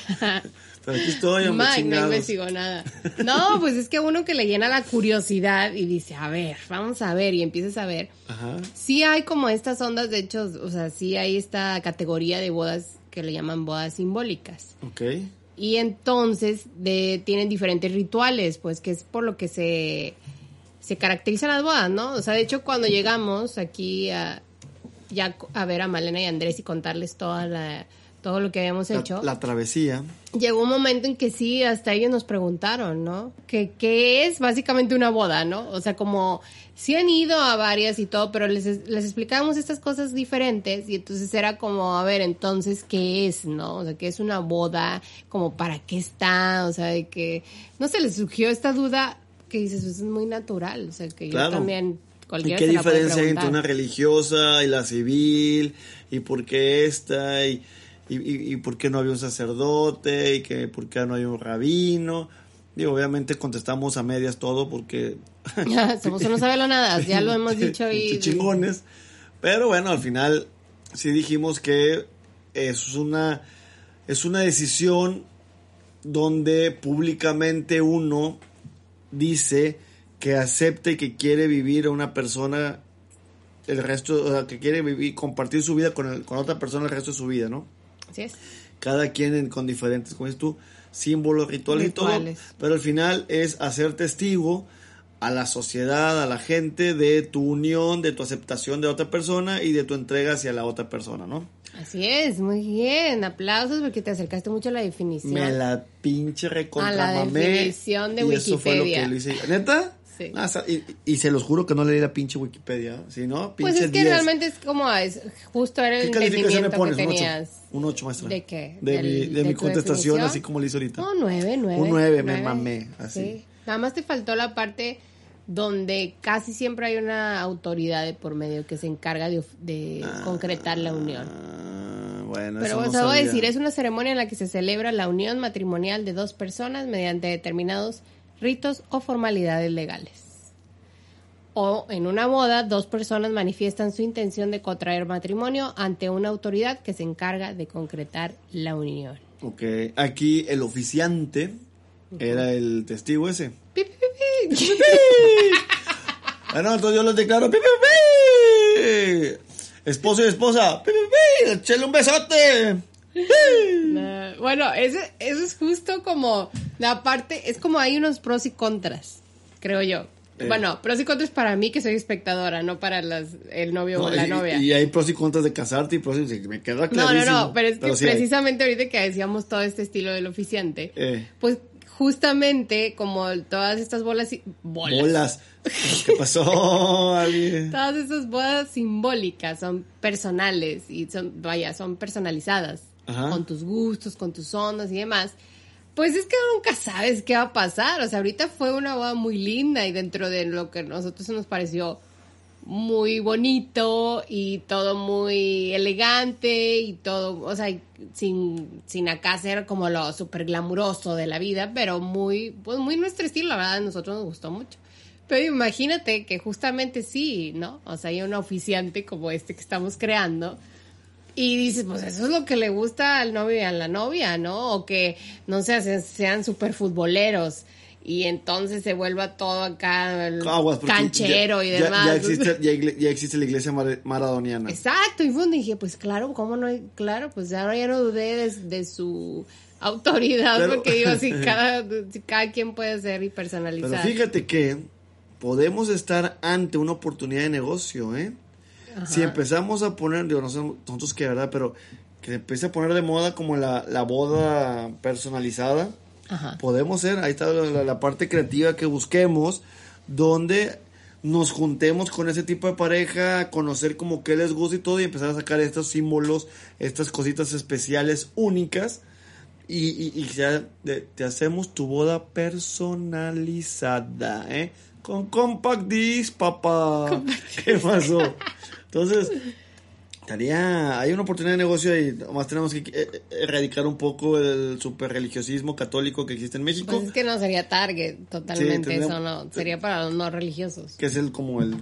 Pero aquí estoy, hombre, Mike no investigó nada. No, pues es que uno que le llena la curiosidad y dice, a ver, vamos a ver, y empiezas a ver. Ajá. Sí hay como estas ondas, de hecho, o sea, sí hay esta categoría de bodas que le llaman bodas simbólicas. Ok. Y entonces de, tienen diferentes rituales, pues que es por lo que se, se caracterizan las bodas, ¿no? O sea, de hecho cuando llegamos aquí a, ya a ver a Malena y Andrés y contarles toda la, todo lo que habíamos hecho. La, travesía. Llegó un momento en que sí, hasta ellos nos preguntaron, ¿no? Que, ¿Qué es básicamente una boda, ¿no? O sea, como sí han ido a varias y todo, pero les, les explicábamos estas cosas diferentes y entonces era como, a ver, entonces, ¿qué es, no? O sea, ¿qué es una boda? Como, ¿para qué está? O sea, de que, no se les surgió esta duda que dices, es muy natural, o sea, que yo también... ¿Y qué diferencia hay entre una religiosa y la civil? ¿Y por qué esta? ¿Y, y, y, por qué no había un sacerdote? ¿Y que, por qué no hay un rabino? Digo, obviamente contestamos a medias todo porque... Somos unos nada, ya lo hemos dicho y... chingones. Pero bueno, al final sí dijimos que es una, es una decisión donde públicamente uno dice que acepta y que quiere vivir a una persona el resto, o sea, que quiere vivir, compartir su vida con, el, con otra persona el resto de su vida, ¿no? Así es. Cada quien con diferentes, como dices tú, símbolos, rituales, y todo, pero al final es hacer testigo a la sociedad, a la gente de tu unión, de tu aceptación de otra persona y de tu entrega hacia la otra persona, ¿no? Así es, muy bien, aplausos porque te acercaste mucho a la definición. Me la pinche recontramamé. A la definición de y Wikipedia. Eso fue lo que hice. ¿Neta? Sí. Ah, y, y, se los juro que no leí la pinche Wikipedia, ¿sí, no? Pinche pues es que 10. realmente es como, es, justo era el ¿Qué calificación me pones? que ¿Un 8? tenías. Un 8, maestra. ¿De qué? De, Del- mi, de de mi contestación, definición. así como lo hice ahorita. No, nueve, nueve. Un nueve, me mamé, así. Sí. Nada más te faltó la parte donde casi siempre hay una autoridad de por medio que se encarga de, de concretar la unión. Ah, bueno, Pero eso os no voy a decir, es una ceremonia en la que se celebra la unión matrimonial de dos personas mediante determinados ritos o formalidades legales. O en una boda, dos personas manifiestan su intención de contraer matrimonio ante una autoridad que se encarga de concretar la unión. Ok, aquí el oficiante era el testigo ese. Pi, pi, pi, pi. Bueno, entonces yo les declaro, pi, pi, pi. Esposo y esposa, pi, pi, pi. Échale un besote. Nah, Bueno, ese, eso es justo como la parte, es como hay unos pros y contras, creo yo. Eh. Bueno, pros y contras para mí que soy espectadora, no para las, el novio No, o la y, novia. y hay pros y contras de casarte y pros y me queda no, clarísimo. no, no, pero es que sí hay. precisamente ahorita que decíamos todo este estilo del oficiante, Eh. pues justamente como todas estas bolas, y- bolas, Bolas. ¿Qué pasó, todas estas bodas simbólicas son personales y son, vaya, son personalizadas Con tus gustos, con tus ondas y demás. Pues es que nunca sabes qué va a pasar. O sea, ahorita fue una boda muy linda y dentro de lo que a nosotros nos pareció muy bonito y todo muy elegante y todo, o sea, sin, sin acá ser como lo súper glamuroso de la vida, pero muy, pues muy nuestro estilo, la verdad, a nosotros nos gustó mucho. Pero imagínate que justamente sí, ¿no? O sea, hay un oficiante como este que estamos creando. Y dices, pues eso es lo que le gusta al novio y a la novia, ¿no? O que, no sé, se- sean súper futboleros y entonces se vuelva todo acá el Aguas, canchero ya- y demás. Ya, existe, ya, igle- ya existe la iglesia mar- maradoniana. Exacto, y fue dije, pues claro, ¿cómo no? Claro, pues ahora ya no dudé de, de su autoridad, Pero- porque digo, si cada, si cada quien puede ser y Pero personalizar. fíjate que podemos estar ante una oportunidad de negocio, ¿eh? Si empezamos a poner, digo, no sé nosotros qué, ¿verdad? Pero que se empiece a poner de moda como la, la boda personalizada, Ajá. podemos ser, ahí está la, la parte creativa que busquemos, donde nos juntemos con ese tipo de pareja, conocer como qué les gusta y todo, y empezar a sacar estos símbolos, estas cositas especiales, únicas, y, y, y ya de- te hacemos tu boda personalizada, ¿eh? Con Compact Disc, papá. ¿Qué pasó? Entonces, estaría, hay una oportunidad de negocio y más tenemos que eh, erradicar un poco el super religiosismo católico que existe en México, Pues es que no sería target totalmente Sí, eso, no. Sería para los no religiosos. que es el como el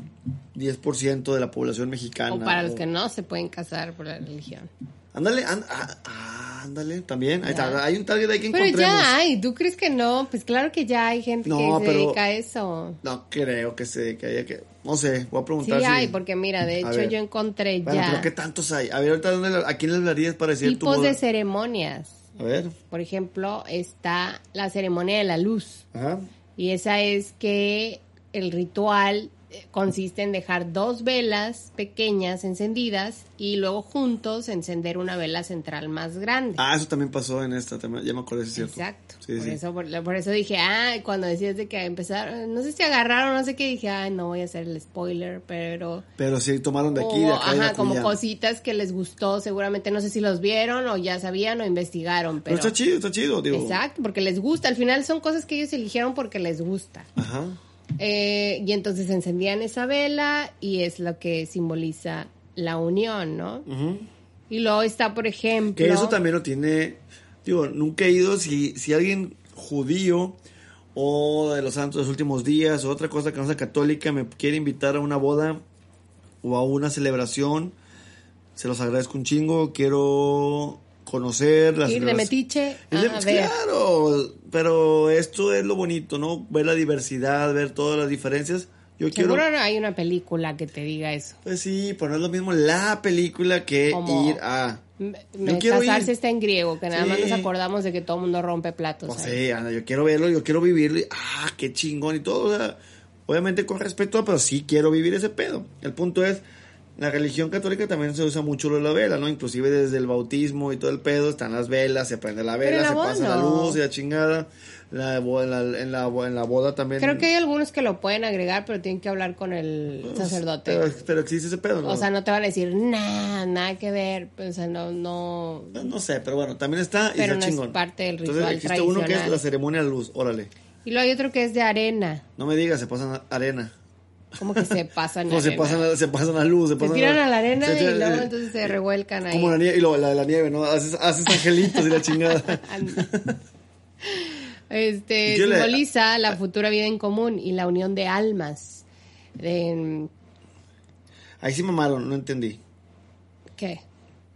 10% de la población mexicana. O para los o- que no se pueden casar por la religión. Ándale, and- ah, ah, ándale, también, ahí está, hay un target ahí que Pero encontremos. ya hay, ¿tú crees que no? Pues claro que ya hay gente No, que se pero- dedica a eso. No creo que se, que haya que, no sé, voy a Sí preguntar si... hay, porque mira, de A hecho ver. yo encontré Bueno, ya pero ¿qué tantos hay? A ver, ahorita, ¿dónde ¿a quién le hablarías para decir tu tipos boda? de ceremonias. A ver, Por ejemplo, está la ceremonia de la luz. ajá. Y esa es que el ritual consiste en dejar dos velas pequeñas encendidas y luego juntos encender una vela central más grande. Ah, eso también pasó en esta, también- ya me acuerdo, es cierto. Exacto. Sí, por, sí. Eso, por, por eso dije, ah, cuando decías de que empezar, no sé si agarraron, no sé qué, dije, ah, no voy a hacer el spoiler, pero... Pero sí tomaron de aquí, de acá de ajá, como cositas que les gustó, seguramente, no sé si los vieron o ya sabían o investigaron, Pero pero... está chido, está chido, digo. Exacto, porque les gusta, al final son cosas que ellos eligieron porque les gusta. Ajá. Eh, y entonces encendían esa vela y es lo que simboliza la unión, ¿no? Y luego está, por ejemplo... Que eso también lo tiene, digo, nunca he ido, si, si alguien judío o de los santos de los últimos días o otra cosa que no sea católica me quiere invitar a una boda o a una celebración, se los agradezco un chingo, quiero conocer las Ir de metiche Es de- pues, claro, pero esto es lo bonito, ¿no? Ver la diversidad, ver todas las diferencias. Yo quiero Seguro hay una película que te diga eso. Pues sí, pero no es lo mismo la película que Como- ir a. M- Yo quiero casarse ir. está en griego, que nada más nos acordamos de que todo el mundo rompe platos. Pues sí, anda, yo quiero verlo, yo quiero vivirlo. y, ah, qué chingón y todo. o sea, obviamente con respeto, pero sí quiero vivir ese pedo. El punto es, la religión católica también se usa mucho lo de la vela, ¿no? Inclusive desde el bautismo y todo el pedo, están las velas, se prende la vela, se boda pasa la luz y la chingada. La, la, en, la, en la boda también. Creo que hay algunos que lo pueden agregar, pero tienen que hablar con el sacerdote. Pero, pero existe ese pedo, ¿no? O sea, no te van a decir nada, nada que ver. O sea, no, no. no sé, pero bueno, también está y Pero está no es chingón. parte del Entonces ritual existe uno que es la ceremonia de luz, órale. Y luego hay otro que es de arena. No me digas, se pasan arena. Como que se pasan. Como se arena. pasan, se pasan a luz, se tiran a la arena se y luego entonces se revuelcan ahí. Como la nieve, y luego la de la nieve, ¿no? Haces, haces angelitos y la chingada. Este ¿Y qué le- simboliza la futura vida en común y la unión de almas. De, Ahí sí mamaron, no entendí. ¿Qué?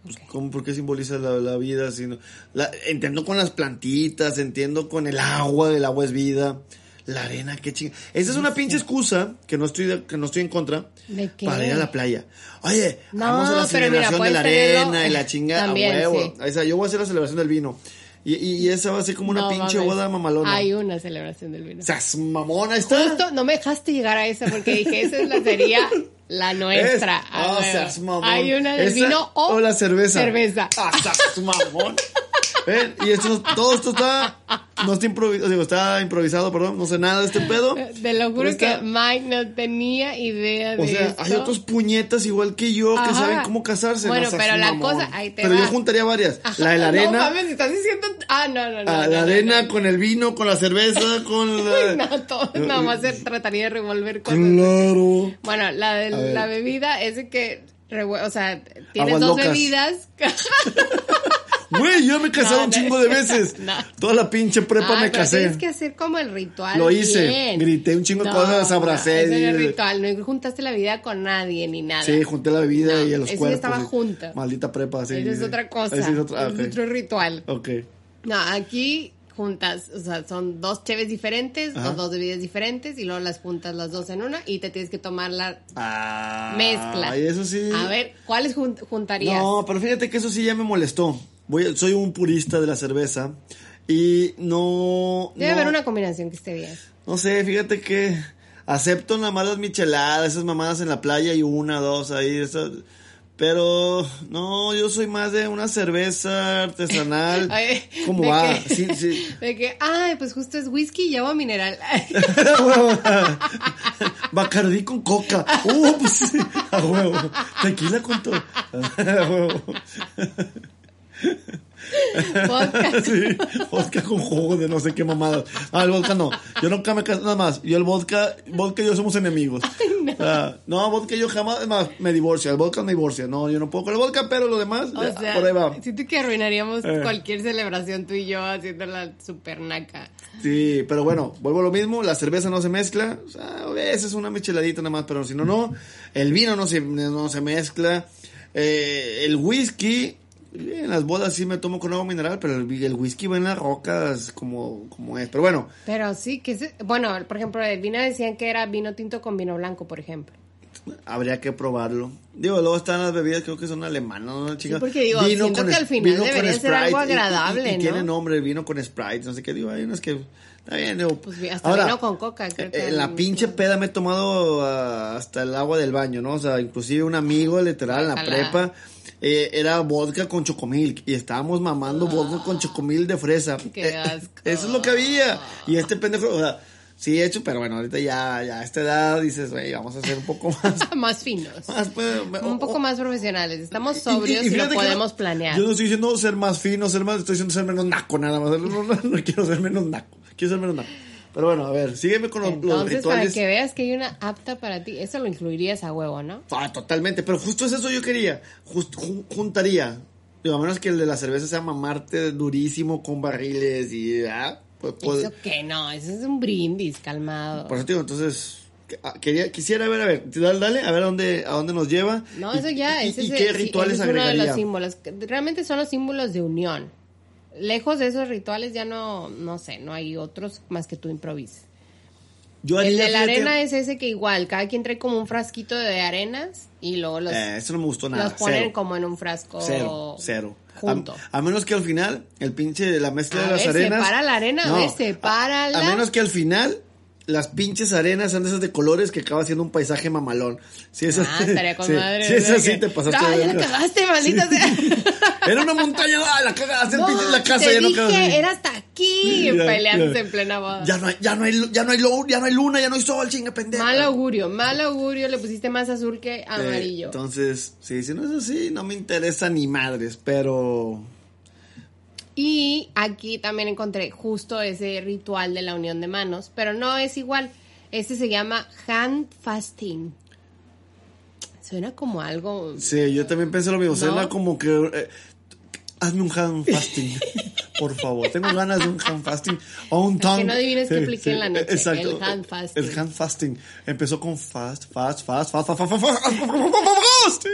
Pues, ¿cómo, ¿Por qué simboliza la, la vida? Si no- la, entiendo con las plantitas, entiendo con el agua, el agua es vida. La arena, qué chinga. Esa es una pinche excusa que no estoy de- que no estoy en contra ¿De qué? para ir a la playa. Oye, No, vamos a la mira, celebración de la tenerlo- arena y la chingada. a También, huevo. sí. O sea, yo voy a hacer la celebración del vino. Y, y, esa va a ser como una No pinche mames. boda mamalona. Hay una celebración del vino. Es mamona está. Justo no me dejaste llegar a esa porque dije, esa es la sería la nuestra. Es- A seas mamón. Hay una del Esa vino o, o la cerveza. cerveza. Ah, seas mamón. Ven, y esto, todo esto está, no está improvisado, digo, está improvisado, perdón, no sé nada de este pedo. Te lo juro está- que Mike no tenía idea de O sea, esto. hay otros puñetas igual que yo que Ajá. saben cómo casarse. Bueno, no pero la mamón. cosa- ahí te Pero va. yo juntaría varias. Ajá, La de la No arena, mames, estás diciendo. Ah, no, no, no. ah, no, la no, arena no. con el vino, con la cerveza, con la... No, todo, nada más se trataría de revolver cosas. Claro. Bueno, la de A ver. la bebida es de que, o sea, tienes Aguas dos locas. bebidas. Güey, yo me he casado No, un chingo de veces. No. Toda la pinche prepa Ah, me casé. Tienes que hacer como el ritual. Lo hice, bien. grité un chingo de cosas, abracé, No, ese no es y- ritual, no juntaste la vida con nadie ni nada. Sí, junté la bebida y a los eso cuerpos. estaba y- junta. Maldita prepa, sí. Esa es otra cosa. Esa es otra, ah, es ok. otro ritual. Ok. No, aquí juntas, o sea, son dos cheves diferentes Ajá. dos bebidas diferentes y luego las juntas las dos en una y te tienes que tomar la Ah, mezcla. y eso sí. A ver, ¿cuáles jun- juntarías? No, pero fíjate que eso sí ya me molestó. Voy, soy un purista de la cerveza y no... Debe no, haber una combinación que esté bien. No sé, fíjate que acepto nada más las micheladas, esas mamadas en la playa y una, dos ahí, esas- pero no, yo soy más de una cerveza artesanal. Ay, ¿Cómo de va? que- Sí, sí. De que, ay, pues justo es whisky y agua mineral. Bacardí con coca. Uh, pues a huevo. Tequila con todo. A huevo. Vodka. Sí, vodka con jugo de no sé qué mamadas. Ah, el vodka no. Yo nunca me caso, nada más. Yo el vodka, vodka y yo somos enemigos. Ah, no. vodka yo jamás, más, me divorcio. El vodka me divorcia. No, yo no puedo con el vodka, pero lo demás, O ya, sea, por ahí va. siento que arruinaríamos Eh. cualquier celebración tú y yo haciendo la super naca. Sí, pero bueno, vuelvo a lo mismo, la cerveza no se mezcla, o sea, a veces una micheladita nada más, pero si no, no. El vino no se, no se mezcla. Eh, el whisky, en las bodas sí me tomo con agua mineral, pero el, el whisky va en las rocas como, como es. Pero bueno, Pero sí, que se- bueno, por ejemplo, el vino decían que era vino tinto con vino blanco, por ejemplo. habría que probarlo. Digo, luego están las bebidas, creo que son alemanas, ¿no, chicas? porque digo, siento que al final vino con debería ser algo Sprite, y- y- agradable, y, ¿no? tiene nombre, vino con Sprite, no sé qué, digo, hay unas que... Está bien, digo. Pues hasta vino con coca, creo que eh, En la pinche peda me he tomado ah, hasta el agua del baño, ¿no? O sea, inclusive un amigo, literal, en la prepa, eh, era vodka con chocomilk. Y estábamos mamando vodka con chocomilk de fresa. Qué Eh, asco. Eso es lo que había. Y este pendejo, o sea, sí he hecho, pero bueno, ahorita ya, ya a esta edad dices, güey, vamos a hacer un poco más. más finos. más, pues, un poco más profesionales. Estamos y- y- sobrios y, y lo podemos no- planear. Yo no estoy diciendo ser más fino, ser más, estoy diciendo ser menos naco, nada más. No, no, no quiero ser menos naco. Quiero ser menos naco. Pero bueno, a ver, sígueme con los, los Entonces, para rituales. que veas que hay una apta para ti, eso lo incluirías a huevo, ¿no? Ah, totalmente, pero justo es eso yo quería. Just- jun- juntaría. Digo, a menos que el de la cerveza sea mamarte durísimo con barriles y. ah, pues, pues- Eso que no, eso es un brindis, calmado. por eso te digo, entonces. ah, Quería, quisiera ver, a ver, dale, dale, a ver a dónde, a dónde nos lleva. No, y- eso ya, y, ese y es, qué sí, rituales es uno de agregaría. los símbolos. Realmente son los símbolos de unión. Lejos de esos rituales ya no, no sé, no hay otros más que tú improvises. Yo El de la arena es ese que igual, cada quien trae como un frasquito de arenas y luego los, eh, eso no me gustó nada. los ponen cero. como en un frasco Cero, cero. junto. A, a menos que al final, el pinche, la mezcla A de las ver, arenas. separa la arena, a ver, sepárala. A, a menos que al final, las pinches arenas sean de esas de colores que acaba siendo un paisaje mamalón. Si es Ah, estaría con sí, madre. Si es ¿no? así, Que- te pasaste ¡Ah, ya la cagaste, maldita sea! Era una montaña, ah, la cagaste, No, la casa te ya no dije, así. era hasta aquí, Ya, peleándose ya. en plena boda. Ya no hay, ya no hay, ya no hay, lu- ya no hay luna, ya no hay sol, chinga pendeja. Mal augurio, mal augurio, le pusiste más azul que Eh, amarillo. entonces, sí, si no es así, no me interesa ni madres, pero... Y aquí también encontré justo ese ritual de la unión de manos, pero no es igual. Este se llama hand fasting. Suena como algo. Sí, yo también pensé lo mismo. ¿No? Suena como que. eh, hazme un hand fasting, por favor. Tengo ganas de un hand fasting o un tongue. Que no adivines sí, que apliqué en la noche. Exacto. El hand fasting. El hand fasting. Empezó con fast, fast, fast, fast, fast, fast, fast, fast, fast, fast, fast, fast,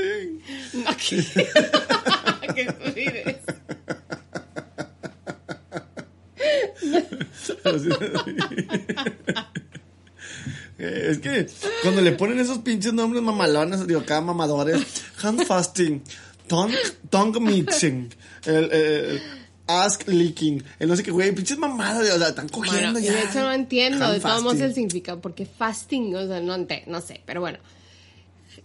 vives. Es que cuando le ponen esos pinches nombres mamalones, digo, acá mamadores, hand fasting, tongue, tongue mixing, el, el- ask licking, el no sé qué, güey, pinches mamadas, o sea, están cogiendo Bueno, ya. de hecho no entiendo de todos modos el significado, porque fasting, o sea, no, no sé, pero bueno.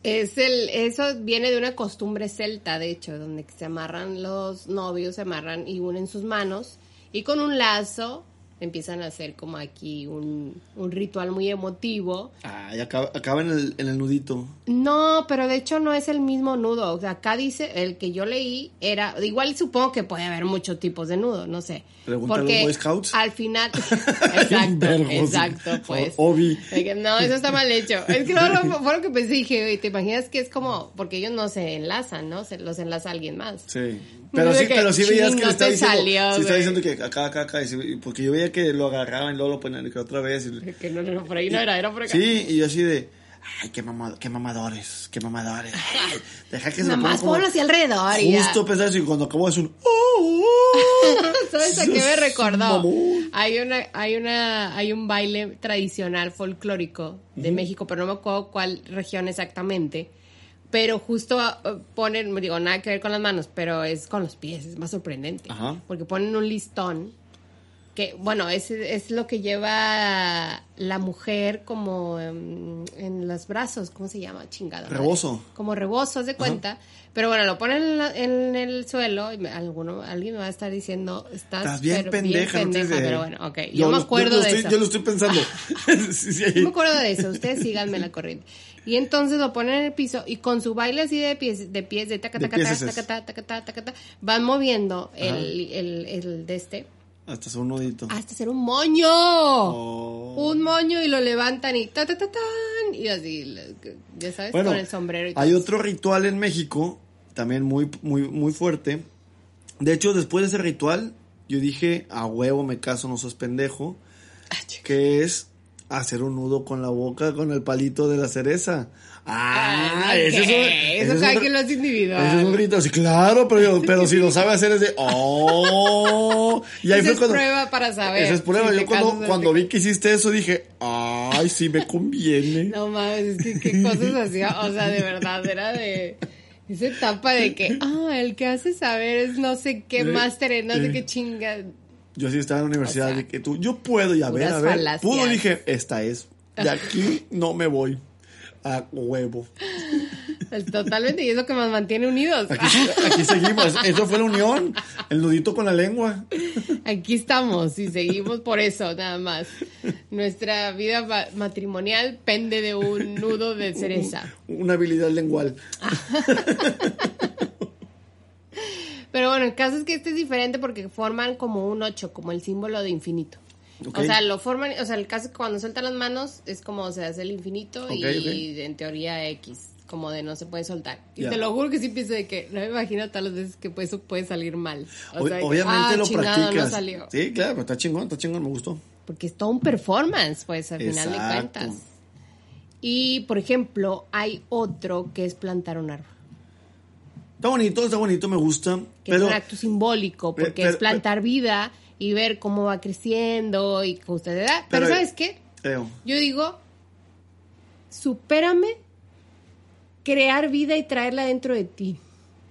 Es el, eso viene de una costumbre celta, de hecho, donde se amarran los novios, se amarran y unen sus manos y con un lazo empiezan a hacer como aquí un, un ritual muy emotivo. Ah, y acaba, acaba en, el, en el nudito. No, pero de hecho no es el mismo nudo. O sea, acá dice, el que yo leí era, igual supongo que puede haber muchos tipos de nudo, no sé. Pregúntale a los Porque Boy Scouts. al final, exacto, exacto, pues. Obi. No, eso está mal hecho. Es que no, lo- fue lo que pensé, dije, ¿te imaginas que es como, porque ellos no se enlazan, ¿no? Se los enlaza alguien más. Sí. Pero sí, pero sí veías "Chin, que no le estaba diciendo. salió, sí, estaba güey". diciendo que acá, acá, acá. y Porque yo veía que lo agarraban y luego lo ponían que otra vez. y- Que no, no, por ahí no era, era por acá. Sí, y yo así de. Ay, qué, mamado, qué mamadores, qué mamadores. Ay, deja que se Nada más ponlo así alrededor. Justo pensar eso y cuando acabó es un. "Oh, oh, ¿Sabes a qué me recordó? Mamón. Hay una, hay una, hay un baile tradicional folclórico de México, pero no me acuerdo cuál región exactamente. Pero justo uh, ponen, digo, nada que ver con las manos, pero es con los pies, es más sorprendente. Ajá. Porque ponen un listón que, bueno, es, es lo que lleva la mujer como em, en los brazos, ¿cómo se llama? Chingada. madre. Rebozo. Como rebozo, haz de cuenta. Pero bueno, lo ponen en, la- en el suelo y me- alguno, alguien me va a estar diciendo, estás, Estás bien pero pendeja. tienes pendeja", pero bueno, ok. Yo, me acuerdo de estoy- eso. Yo lo estoy pensando. Sí, sí, Yo me acuerdo de eso, ustedes síganme la corriente. Y entonces lo ponen en el piso y con su baile así de pies, de pies, de taca, De taca, pies taca, es taca, taca, taca, taca, taca, van moviendo el, el, el de este Hasta hacer un nudito. hasta hacer un moño. Oh. Un moño y lo levantan y ta, ta, ta, tan, y así, ya sabes, Bueno, con el sombrero y hay todo. otro ritual en México, también muy, muy, muy fuerte. De hecho, después de ese ritual, yo dije, a huevo me caso, no sos pendejo. Que es hacer un nudo con la boca, con el palito de la cereza. Ah, Ay, ese es un, Eso es cada quien lo hace individual. ese es un ritual, sí, claro, pero, pero si lo sabe hacer es de, oh. Y ahí Esa fue es cuando, prueba para saber. esa es prueba. si Yo cuando, cuando vi que hiciste eso dije, ay, sí me conviene. No mames, es que qué cosas hacía, o sea, de verdad, era de esa etapa de que, ah, el que hace saber es no sé qué máster, no sé qué chinga. Yo sí estaba en la universidad O sea, de que tú, yo puedo y a ver, a ver. falacias. Pudo, dije, esta es. De aquí no me voy. A huevo. Totalmente, y es lo que nos mantiene unidos. Aquí, aquí seguimos. Eso fue la unión. El nudito con la lengua. Aquí estamos y seguimos por eso, nada más. Nuestra vida ma- matrimonial pende de un nudo de cereza. Una habilidad lengual. Pero bueno, el caso es que este es diferente porque forman como un 8, como el símbolo de infinito. O sea, lo forman, o sea, el caso es que cuando sueltan las manos es como se hace el infinito y en teoría X, como de no se puede soltar. Y te lo juro que sí pienso de que no me imagino todas las veces que pues, eso puede salir mal. O sea, que, Obviamente ah, lo chingado, practicas. no salió. Sí, claro, pero está chingón, está chingón, me gustó. Porque es todo un performance, pues, al final de cuentas. Y, por ejemplo, hay otro que es plantar un árbol. Está bonito, está bonito, me gusta. que pero es un acto simbólico, Pero- porque pero- es plantar vida y ver cómo va creciendo y con usted edad. Pero, Pero- ¿sabes qué? Creo. Yo digo, supérame crear vida y traerla dentro de ti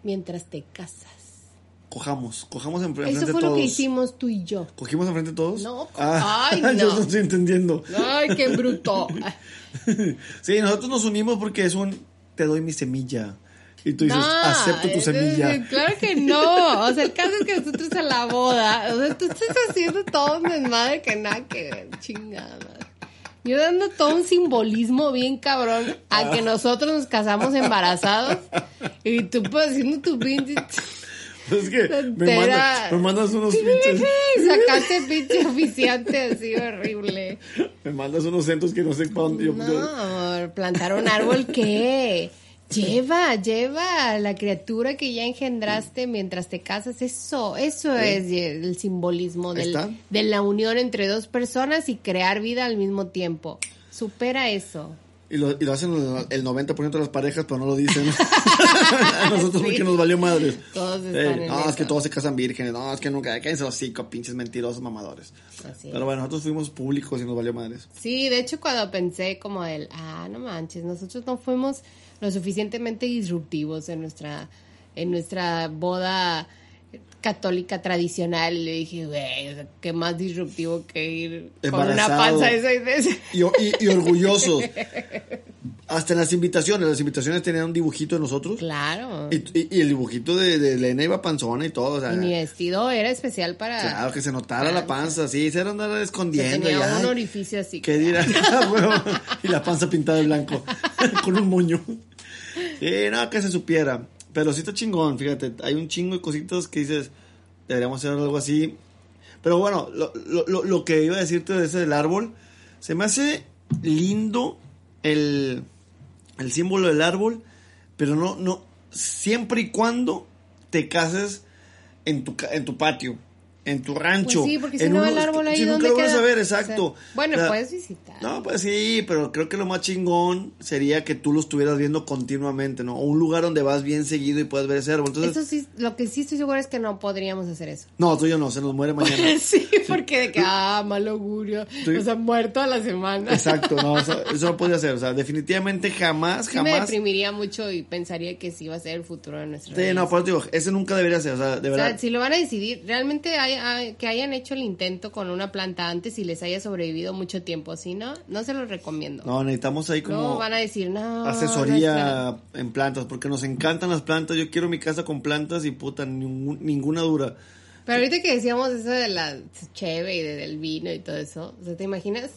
mientras te casas. Cojamos, cojamos en enfrente Eso de fue todos. lo que hicimos tú y yo. ¿Cogimos enfrente de todos? No, Ah, ay, yo no. no estoy entendiendo. Ay, qué bruto. Sí, nosotros nos unimos porque es un te doy mi semilla. Y tú dices, No, acepto tu semilla. es- Claro que no. O sea, el caso es que nosotros a la boda, o sea, tú estás haciendo todo un desmadre que nada que ver, chingada. madre. Yo dando todo un simbolismo bien cabrón a que nosotros nos casamos embarazados y tú pues haciendo tu pinche Es que me mandas, me mandas unos pinches, sacaste pinche oficiante así horrible. me mandas unos centros que no sé para dónde. yo- No, plantar un árbol, ¿qué? Lleva, lleva a la criatura que ya engendraste mientras te casas. Eso, eso es el simbolismo del- de la unión entre dos personas y crear vida al mismo tiempo. Supera eso. y, lo, y lo hacen el, el 90% de las parejas, pero no lo dicen. a nosotros Sí. porque nos valió madres. Todos están no, es que todos se casan vírgenes. No, es que nunca. Cállense los cinco pinches mentirosos mamadores. Así Pero bueno, nosotros fuimos públicos y nos valió madres. Sí, de hecho cuando pensé como el, ah, no manches, nosotros no fuimos lo suficientemente disruptivos en nuestra, en nuestra boda católica tradicional, le dije, güey, o sea, qué más disruptivo que ir con una Embarazado. panza de seis meses. Y, y- y orgullosos. Hasta en las invitaciones. Las invitaciones tenían un dibujito de nosotros. Claro. Y, y- y el dibujito de, de Elena iba panzona y todo. O sea, Y mi vestido era especial para... claro, que se notara la panza. Sí, se era andar escondiendo. tenía y, un ay, orificio así. ¿Qué dirá? Huevo. y la panza pintada de blanco. con un moño. Sí, no, que se supiera. Pero sí está chingón, fíjate. Hay un chingo de cositas que dices, deberíamos hacer algo así. Pero bueno, lo, lo- lo- lo que iba a decirte de ese del árbol, se me hace lindo el, el símbolo del árbol, pero no, no, siempre y cuando te cases en tu, en tu patio. En tu rancho. Pues sí, porque si no uno- el árbol ahí, si nunca ¿dónde lo vas queda? a ver, O sea, exacto. bueno, O sea, puedes visitar. No, pues sí, pero creo que lo más chingón sería que tú lo estuvieras viendo continuamente, ¿no? O un lugar donde vas bien seguido y puedas ver ese árbol. Entonces, Eso sí, lo que sí estoy segura es que no podríamos hacer eso. no, tú y yo no, se nos muere mañana. sí, porque de que, ah, mal augurio. Sí. O sea, muerto a la semana. Exacto, no, eso, eso no podría ser. O sea, definitivamente jamás, Sí me jamás. deprimiría mucho y pensaría que sí va a ser el futuro de nuestra Sí, no, por eso digo, ese nunca debería ser, o sea, de O verdad. sea, si lo van a decidir, realmente hay- que hayan hecho el intento con una planta antes y les haya sobrevivido mucho tiempo, si no, no se los recomiendo. No, necesitamos ahí No, como van a decir, no. asesoría en plantas, porque nos encantan las plantas. Yo quiero mi casa con plantas y puta, ningún- ninguna dura. Pero ahorita que decíamos eso de la cheve y de- del vino y todo eso, o sea, ¿te imaginas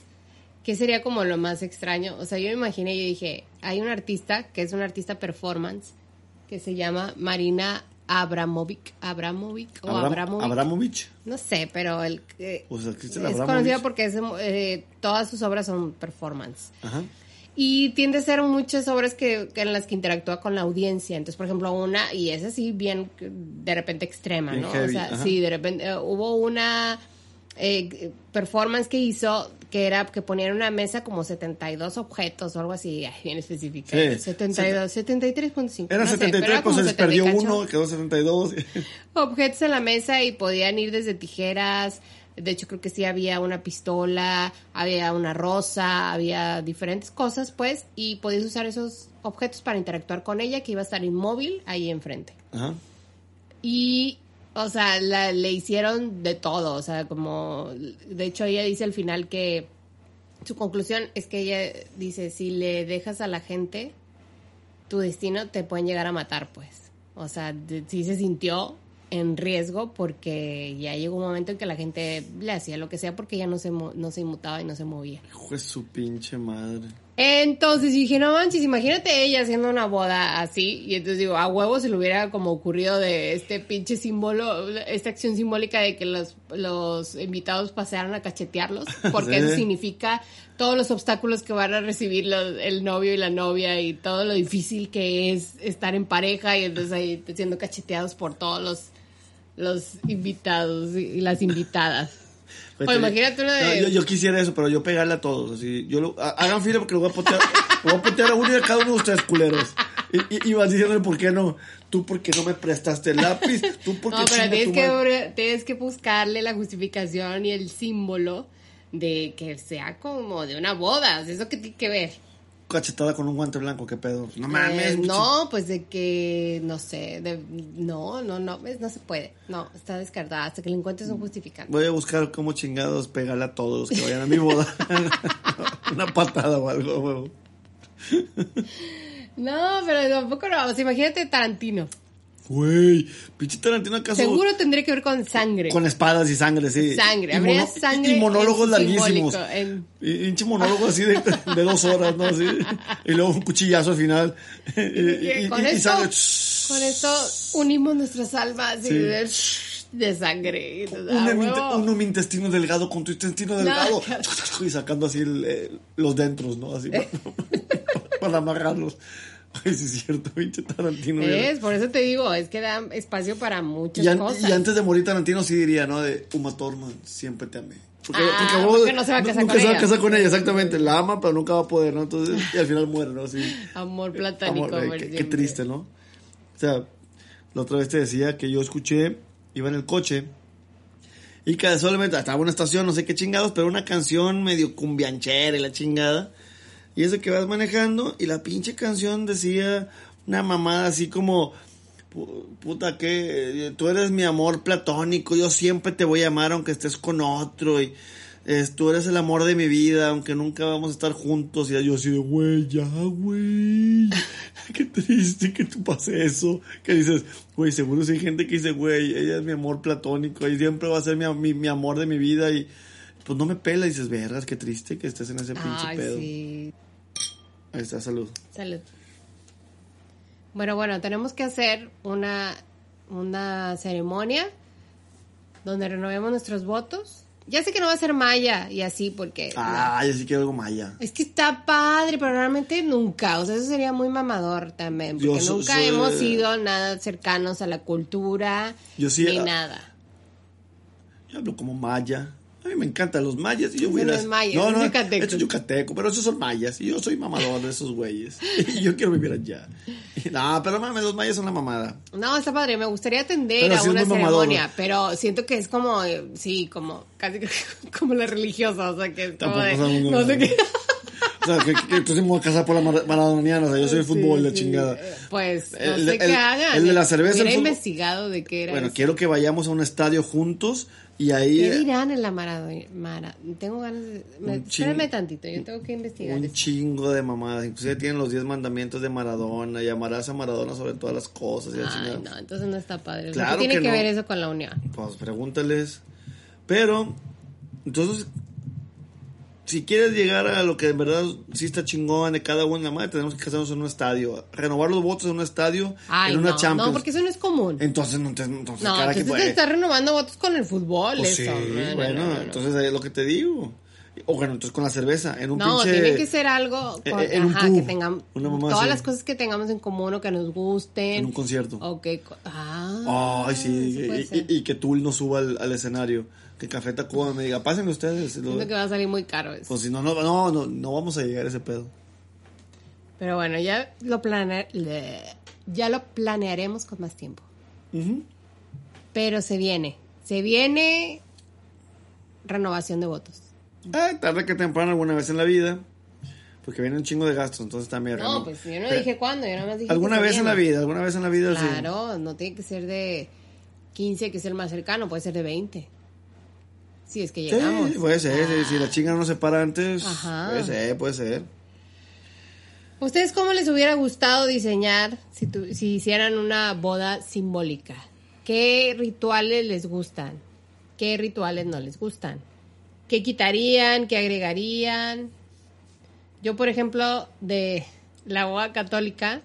qué sería como lo más extraño? O sea, yo me imaginé, yo dije, hay un artista que es un artista performance que se llama Marina Abramovic, Abramovic o Abram- Abramovic. Abramovich. No sé, pero el que Pues existe es Abramovich. conocida porque es, eh, todas sus obras son performance. Ajá. Y tiende a ser muchas obras que, que en las que interactúa con la audiencia. Entonces, por ejemplo, una, y es así bien de repente extrema, Bien ¿no? heavy, o sea, ajá. sí, de repente eh, hubo una eh, performance que hizo que era que ponían en una mesa como 72 objetos o algo así, ay, bien específico. Sí. 72, 73.5. Era no sé, 73, pero era pues se les perdió 70 y cacho uno, quedó 72. objetos en la mesa y podían ir desde tijeras. De hecho, creo que sí había una pistola, había una rosa, había diferentes cosas, pues, y podías usar esos objetos para interactuar con ella, que iba a estar inmóvil ahí enfrente. Ajá. Y, o sea, la- le hicieron de todo, o sea, como, de hecho, ella dice al final que su conclusión es que ella dice, si le dejas a la gente tu destino, te pueden llegar a matar, pues. O sea, sí se sintió en riesgo porque ya llegó un momento en que la gente le hacía lo que sea porque ya no se, no se inmutaba y no se movía. Hijo de su pinche madre. Entonces dije, no manches, imagínate ella haciendo una boda así. Y entonces digo, a huevo se le hubiera como ocurrido de este pinche símbolo, esta acción simbólica de que los, los invitados pasaran a cachetearlos. Porque Sí. eso significa todos los obstáculos que van a recibir los- el novio y la novia y todo lo difícil que es estar en pareja y entonces ahí siendo cacheteados por todos los, los invitados y las invitadas. Vete. O imagínate una de- yo, yo quisiera eso, pero yo pegarle a todos. Así, yo lo- ha- hagan fila porque lo voy a potear. lo voy a potear a uno y a cada uno de ustedes, culeros. Y, y, y vas diciéndole por qué no. Tú porque no me prestaste el lápiz. Tú porque No, pero tienes que, tienes que buscarle la justificación y el símbolo de que sea como de una boda. O sea, ¿Eso qué tiene que ver? Cachetada con un guante blanco, qué pedo. No mames. Eh, no, pues de que, no sé, de- no, no, no, no se puede. No, está descartada. Hasta que le encuentres un justificante. Voy a buscar cómo chingados pegarle a todos los que vayan a mi boda. Una patada o algo, huevo. No, pero tampoco no. O sea, imagínate Tarantino. Güey, pinche Tarantino acaso. Seguro tendría que ver con sangre. Con espadas y sangre, sí. Sangre, Y habría sangre Y monólogos larguísimos. en- Y pinche monólogo así de, de dos horas, ¿no? Así. Y luego un cuchillazo al final. Y, y- y- con, y esto, con esto unimos nuestras almas y Sí. de, de sangre. Un, Ah, mi- intestino delgado con tu intestino delgado. No. Y sacando así el, eh, los dentros, ¿no? Así para, para amarrarlos. Ay, sí es cierto, pinche Tarantino. ¿Ves? Por eso te digo, es que da espacio para muchas Y, an- cosas. y antes de morir Tarantino sí diría, ¿no? De Uma Thurman, siempre te amé. Porque, Ah, porque, no se va a casar nunca con se va a casar con ella, exactamente. La ama, pero nunca va a poder, ¿no? Entonces, y al final muere, ¿no? Sí. Amor platónico. Amor, eh, por qué, triste, ¿no? O sea, la otra vez te decía que yo escuché, iba en el coche y casualmente estaba en una estación, no sé qué chingados, pero una canción medio cumbianchera y la chingada. Y eso que vas manejando y la pinche canción decía una mamada así como, pu- puta que eh, tú eres mi amor platónico, yo siempre te voy a amar aunque estés con otro y es, tú eres el amor de mi vida, aunque nunca vamos a estar juntos. Y yo así de, güey, ya, güey. Qué triste que tú pase eso. Que dices, güey, seguro si hay gente que dice, güey, ella es mi amor platónico y siempre va a ser mi, mi, mi amor de mi vida. Y pues no me pela. Y dices, vergas, qué triste que estés en ese pinche Ay, pedo. sí. Ahí está, salud. Salud. Bueno, bueno, tenemos que hacer una, una ceremonia donde renovemos nuestros votos. Ya sé que no va a ser maya y así porque... Ah, yo sí quiero algo maya. Es que está padre, pero realmente nunca. O sea, eso sería muy mamador también. Porque Yo so- nunca hemos sido nada cercanos a la cultura Yo sí, ni ah, nada. Yo hablo como maya. A mí me encantan los mayas y yo voy a no las- es maya, No, no, yucateco. es yucateco, pero esos son mayas y yo soy mamador de esos güeyes. Y yo quiero vivir allá. No, pero mames, los mayas son la mamada. No, está padre, me gustaría atender Pero a sí una muy mamador. ceremonia, pero siento que es como, eh, sí, como, casi como la religiosa, o sea, que es como de, no sé qué. O sea, que, que entonces me voy a casar por la mar- maradoniana, o sea, yo soy el fútbol, la Sí, chingada. eh, Pues, no El- sé el- qué hagan. el de la cerveza, Hubiera investigado de qué era Bueno, eso. quiero que vayamos a un estadio juntos y ahí... ¿Qué eh, dirán en la Maradona? Mara- tengo ganas de... Me, espérame tantito, yo tengo que investigar Un chingo de mamadas. Inclusive tienen los 10 mandamientos de Maradona. Y amarás a Maradona sobre todas las cosas. Y Ay, no, entonces no está padre. Claro ¿Qué tiene que que, no. ver eso con la unión? Pues pregúntales. Pero, entonces, si quieres llegar a lo que en verdad sí está chingón de cada una, madre, tenemos que casarnos en un estadio. Renovar los votos en un estadio, Ay, en una no, Champions. no, porque eso no es común. Entonces, no, entonces, entonces, No, cara que entonces puede. te estás renovando votos con el fútbol, Pues eso. sí, No, no, bueno, no, no, no. entonces es lo que te digo. O bueno, entonces con la cerveza, en un No, pinche... tiene que ser algo eh, con- eh, en un ajá, pub, que tengamos todas así. las cosas que tengamos en común o que nos gusten. En un concierto. O que co- ah, Ay, sí, y, y- y que Tool no suba al, al escenario. Que Café Tacuba me diga, pásenle ustedes. Lo- Siento que va a salir muy caro eso. Pues si no, no, no, no, no vamos a llegar a ese pedo. Pero bueno, ya lo plane- ya lo planearemos con más tiempo. Pero se viene, se viene renovación de votos. Ah, tarde que temprano alguna vez en la vida. Porque viene un chingo de gastos, entonces también. No, pues yo no Pero- dije cuándo, yo nada más dije Alguna vez en la vida, alguna vez en la vida, sí. Claro, no tiene que ser de 15, que es el más cercano, puede ser de 20. Si es que Sí, llegamos. puede ser, sí, si la chinga no se para antes, Ajá. puede ser, puede ser. ¿Ustedes cómo les hubiera gustado diseñar si, tu- si hicieran una boda simbólica? ¿Qué rituales les gustan? ¿Qué rituales no les gustan? ¿Qué quitarían? ¿Qué agregarían? Yo, por ejemplo, de la boda católica,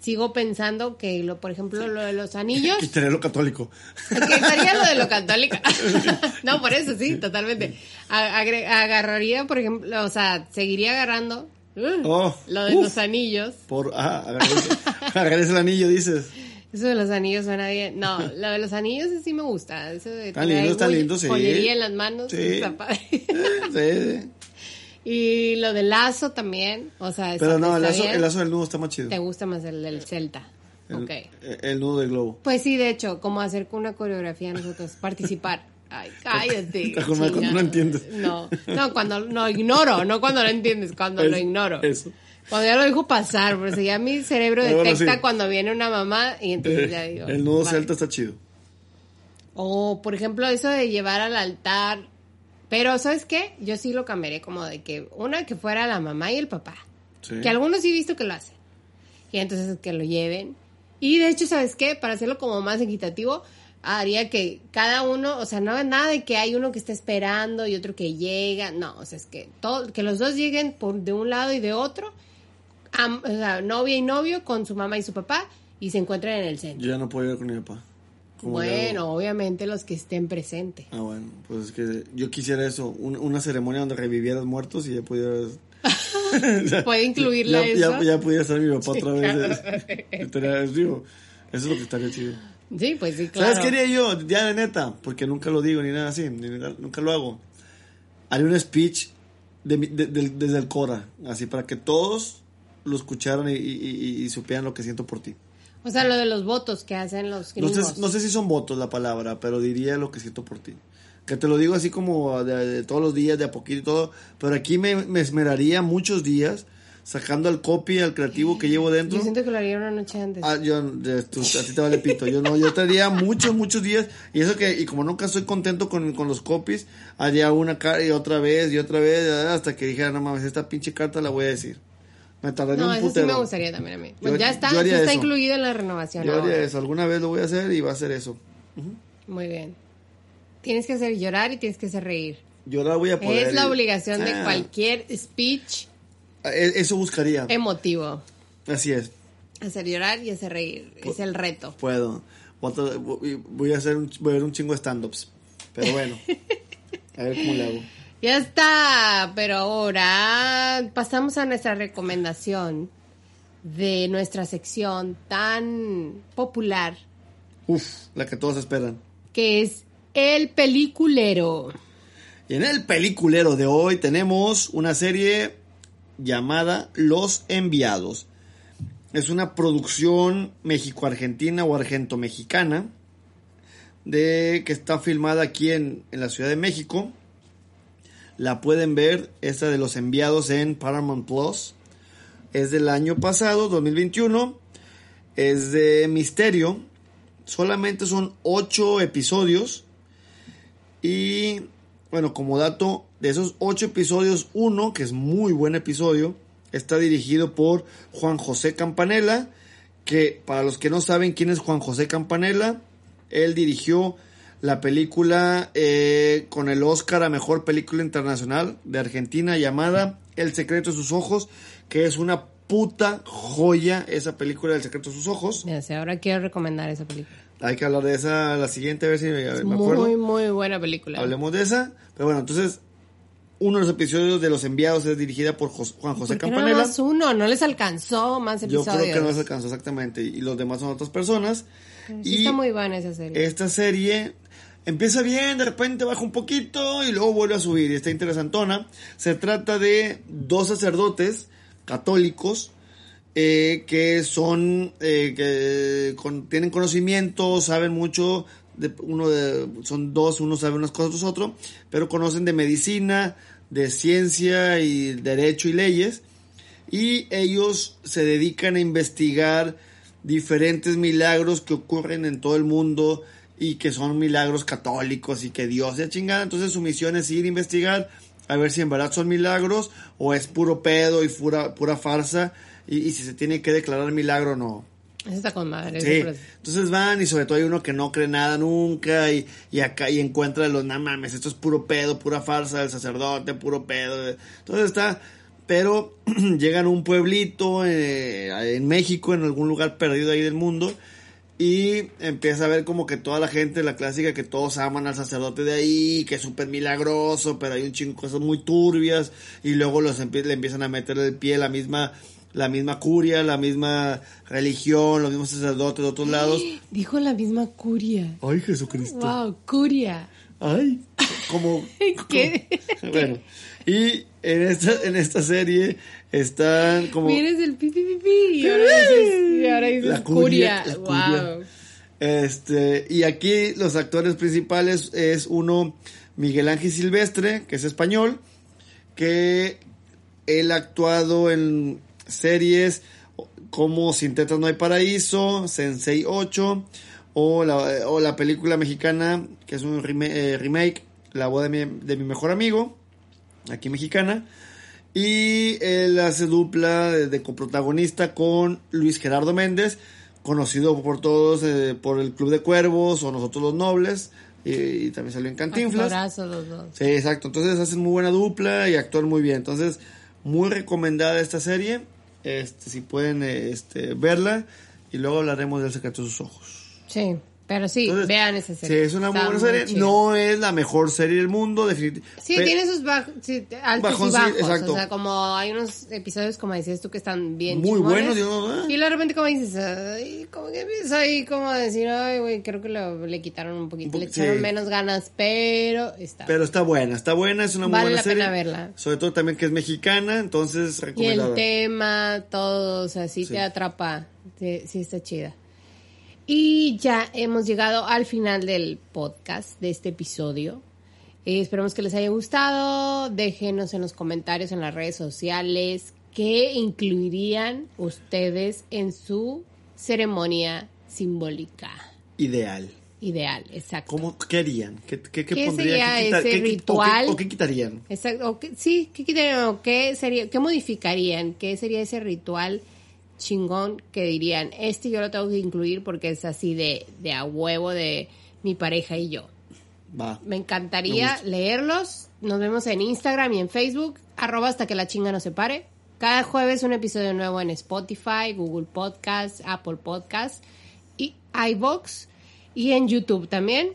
sigo pensando que, lo, por ejemplo, lo de los anillos... Quitaría lo católico. Quitaría lo de lo católico. no, por eso sí, totalmente. Agre- agarraría, por ejemplo, o sea, seguiría agarrando uh, Oh, lo de uf. los anillos. Por, ah, agarrarse el anillo, dices. Eso de los anillos suena bien. No, lo de los anillos sí me gusta. Eso de Está lindo, está lindo, sí. en las manos. Sí. está padre. Sí, sí. Y lo del lazo también. O sea, está- Pero no, el lazo, el lazo del nudo está más chido. Te gusta más el del celta. El, ok. el- nudo del globo. Pues sí, de hecho, como hacer con una coreografía nosotros, participar. Ay, cállate. Cuando no entiendes. No, no, cuando no ignoro, no cuando no entiendes, cuando lo ignoro. eso. Cuando ya lo dejo pasar, porque ya mi cerebro Pero bueno, detecta sí. cuando viene una mamá y entonces ya Eh, digo. el nudo vale. celta está chido. O, por ejemplo, eso de llevar al altar. Pero, ¿sabes qué? Yo sí lo cambiaría como de que una que fuera la mamá y el papá. Sí. Que algunos sí he visto que lo hacen. Y entonces que lo lleven. Y de hecho, ¿sabes qué? Para hacerlo como más equitativo, haría que cada uno, o sea, no nada de que hay uno que está esperando y otro que llega. No, o sea, es que, todo, que los dos lleguen por de un lado y de otro. am- o sea, novia y novio con su mamá y su papá y se encuentran en el centro. Yo ya no puedo ir con mi papá. Bueno, obviamente los que estén presentes. Ah, bueno, pues es que yo quisiera eso, un- una ceremonia donde revivieras muertos y ya pudieras... Puede incluirla ya, eso. ya, ya pudiera ser mi papá otra vez. Estaría- digo, eso es lo que estaría chido. Sí, pues sí, claro. ¿Sabes qué haría yo? Ya de neta, porque nunca lo digo ni nada así, ni nunca, lo hago. Haría un speech de de- de- desde el Cora, así para que todos lo escucharan y, y- y- y supieran lo que siento por ti. O sea, lo de los votos que hacen los No gringos. sé, no sé si son votos la palabra, pero diría lo que siento por ti. Que te lo digo así como de, de todos los días, de a poquito y todo. Pero aquí me, me esmeraría muchos días sacando al copy, al creativo que llevo dentro. Yo siento que lo haría una noche antes. Ah, yo, tú- a ti te vale pito. Yo no, yo traería muchos, muchos días. Y eso que, y como nunca estoy contento con, con los copies, haría una cara y otra vez y otra vez, hasta que dijera, no mames, esta pinche carta la voy a decir. Me tardaría no, un eso sí putero. me gustaría también a mí. Yo- ya está, yo está eso. incluido en la renovación. Yo haría ahora. eso. Alguna vez lo voy a hacer y va a ser eso. Muy bien. Tienes que hacer llorar y tienes que hacer reír. La voy a poder. Es la obligación de Ah, cualquier speech e- Eso buscaría. emotivo. Así es. Hacer llorar y hacer reír. Es el reto. Puedo. Voy a hacer un, voy a ver un chingo de stand-ups. Pero bueno. a ver cómo le hago. Ya está, pero ahora pasamos a nuestra recomendación de nuestra sección tan popular Uf, la que todos esperan. que es el peliculero. Y en el peliculero de hoy tenemos una serie llamada Los Enviados. Es una producción México-Argentina o Argento-Mexicana de que está filmada aquí en, en, la Ciudad de México. La pueden ver, esta de los enviados en Paramount Plus. Es del año pasado, 2021. Es de misterio. Solamente son ocho episodios. Y bueno, como dato, de esos ocho episodios, uno, que es muy buen episodio, está dirigido por Juan José Campanella, que para los que no saben quién es Juan José Campanella, él dirigió la película eh, con el Oscar a Mejor Película Internacional de Argentina llamada El Secreto de sus Ojos, que es una puta joya esa película El Secreto de sus Ojos. Ya sé, ahora quiero recomendar esa película. Hay que hablar de esa la siguiente, a ver si me, Es me acuerdo. muy, muy buena película. Hablemos de esa. Pero bueno, entonces, uno de los episodios de Los Enviados es dirigida por Juan José ¿Por qué Campanella. nada más uno? ¿No les alcanzó más Yo episodios? creo que no se alcanzó exactamente. Y los demás son otras personas. Sí y está muy buena esa serie. esta serie empieza bien, de repente baja un poquito y luego vuelve a subir. Y está interesantona. Se trata de dos sacerdotes católicos eh, que son eh, que tienen conocimiento, saben mucho. De, uno de, son dos, uno sabe unas cosas, otros otro, pero conocen de medicina, de ciencia y derecho y leyes. Y ellos se dedican a investigar diferentes milagros que ocurren en todo el mundo y que son milagros católicos y que Dios es chingada. Entonces su misión es ir a investigar a ver si en verdad son milagros o es puro pedo y pura, pura farsa y, y si se tiene que declarar milagro o no. Esa está con madre. Sí, entonces van y sobre todo hay uno que no cree nada nunca y, y acá y encuentra los, no mames, esto es puro pedo, pura farsa del sacerdote, puro pedo. Entonces está, pero llegan a un pueblito eh, en México, en algún lugar perdido ahí del mundo y empieza a ver como que toda la gente, la clásica, que todos aman al sacerdote de ahí, que es súper milagroso, pero hay un chingo de cosas muy turbias y luego los empie- le empiezan a meter el pie la misma la misma curia, la misma religión, los mismos sacerdotes de otros lados. Dijo la misma curia. Ay, Jesucristo. Wow, curia. Ay, como... ¿Qué? Bueno, y en esta, en esta serie están como... Vienes del pipi pipi y ahora dices, y ahora dices La curia, curia. la curia. Wow. Este, y aquí los actores principales es uno, Miguel Ángel Silvestre, que es español, que él ha actuado en series como Sin tetas no hay paraíso, Sensei 8, o la, o la película mexicana, que es un eh, remake, La boda de mi, de mi mejor amigo, aquí mexicana. Y él hace dupla de, de coprotagonista con Luis Gerardo Méndez, conocido por todos eh, por el Club de Cuervos o Nosotros los Nobles, y, y también salió en Cantinflas. Los dos. Sí, exacto. Entonces hacen muy buena dupla y actúan muy bien. Entonces, muy recomendada esta serie. Este, si pueden eh, este, verla. Y luego hablaremos del secreto de sus ojos. Sí, pero sí, Entonces, vean esa Sí, serie. es una muy buena serie. chida. No es la mejor serie del mundo, definitivamente. Sí, tiene sus baj- sí, altos Bajón, y sí, bajos. exacto. O sea, como hay unos episodios, como decías tú, que están bien Muy buenos, no- ah. Y de repente como dices, ay, como que empieza ahí como a decir, ay, güey, creo que lo- le quitaron un poquito, le echaron sí. menos ganas, pero está. Pero está buena, está buena, es una muy Vale buena la serie. pena verla. Sobre todo también que es mexicana, entonces y recomendada. el tema, todo, o sea, sí, Sí. te atrapa, sí, sí está chida. Y ya hemos llegado al final del podcast, de este episodio. Eh, esperamos que les haya gustado. Déjenos en los comentarios en las redes sociales qué incluirían ustedes en su ceremonia simbólica Ideal. ideal. Exacto. ¿Cómo, ¿Qué harían? ¿Qué, qué, qué ¿Qué pondrían? sería ¿Qué quita- ese o ritual? ¿O qué quitarían? Exacto. o sí, ¿qué quitarían? o ¿Qué sería, qué modificarían? ¿Qué sería ese ritual chingón que dirían, este yo lo tengo que incluir porque es así de, de a huevo de mi pareja y yo? Va. Me encantaría leerlos. Nos vemos en Instagram y en Facebook, arroba hasta que la chinga no se pare. Cada jueves un episodio nuevo en Spotify, Google Podcast, Apple Podcast y iVoox y en YouTube también.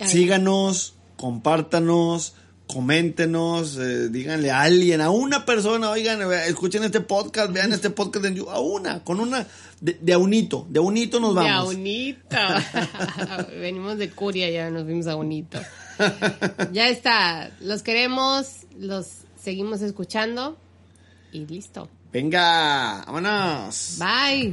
Síganos, compártanos, coméntenos, eh, díganle a alguien, a una persona, oigan, eh, escuchen este podcast, vean este podcast en YouTube, a una, con una, de, de a unito, de a unito nos De a vamos. unito. Venimos de Curia, ya nos vimos a unito. Ya está. Los queremos, los seguimos escuchando y listo. Venga, vámonos. Bye.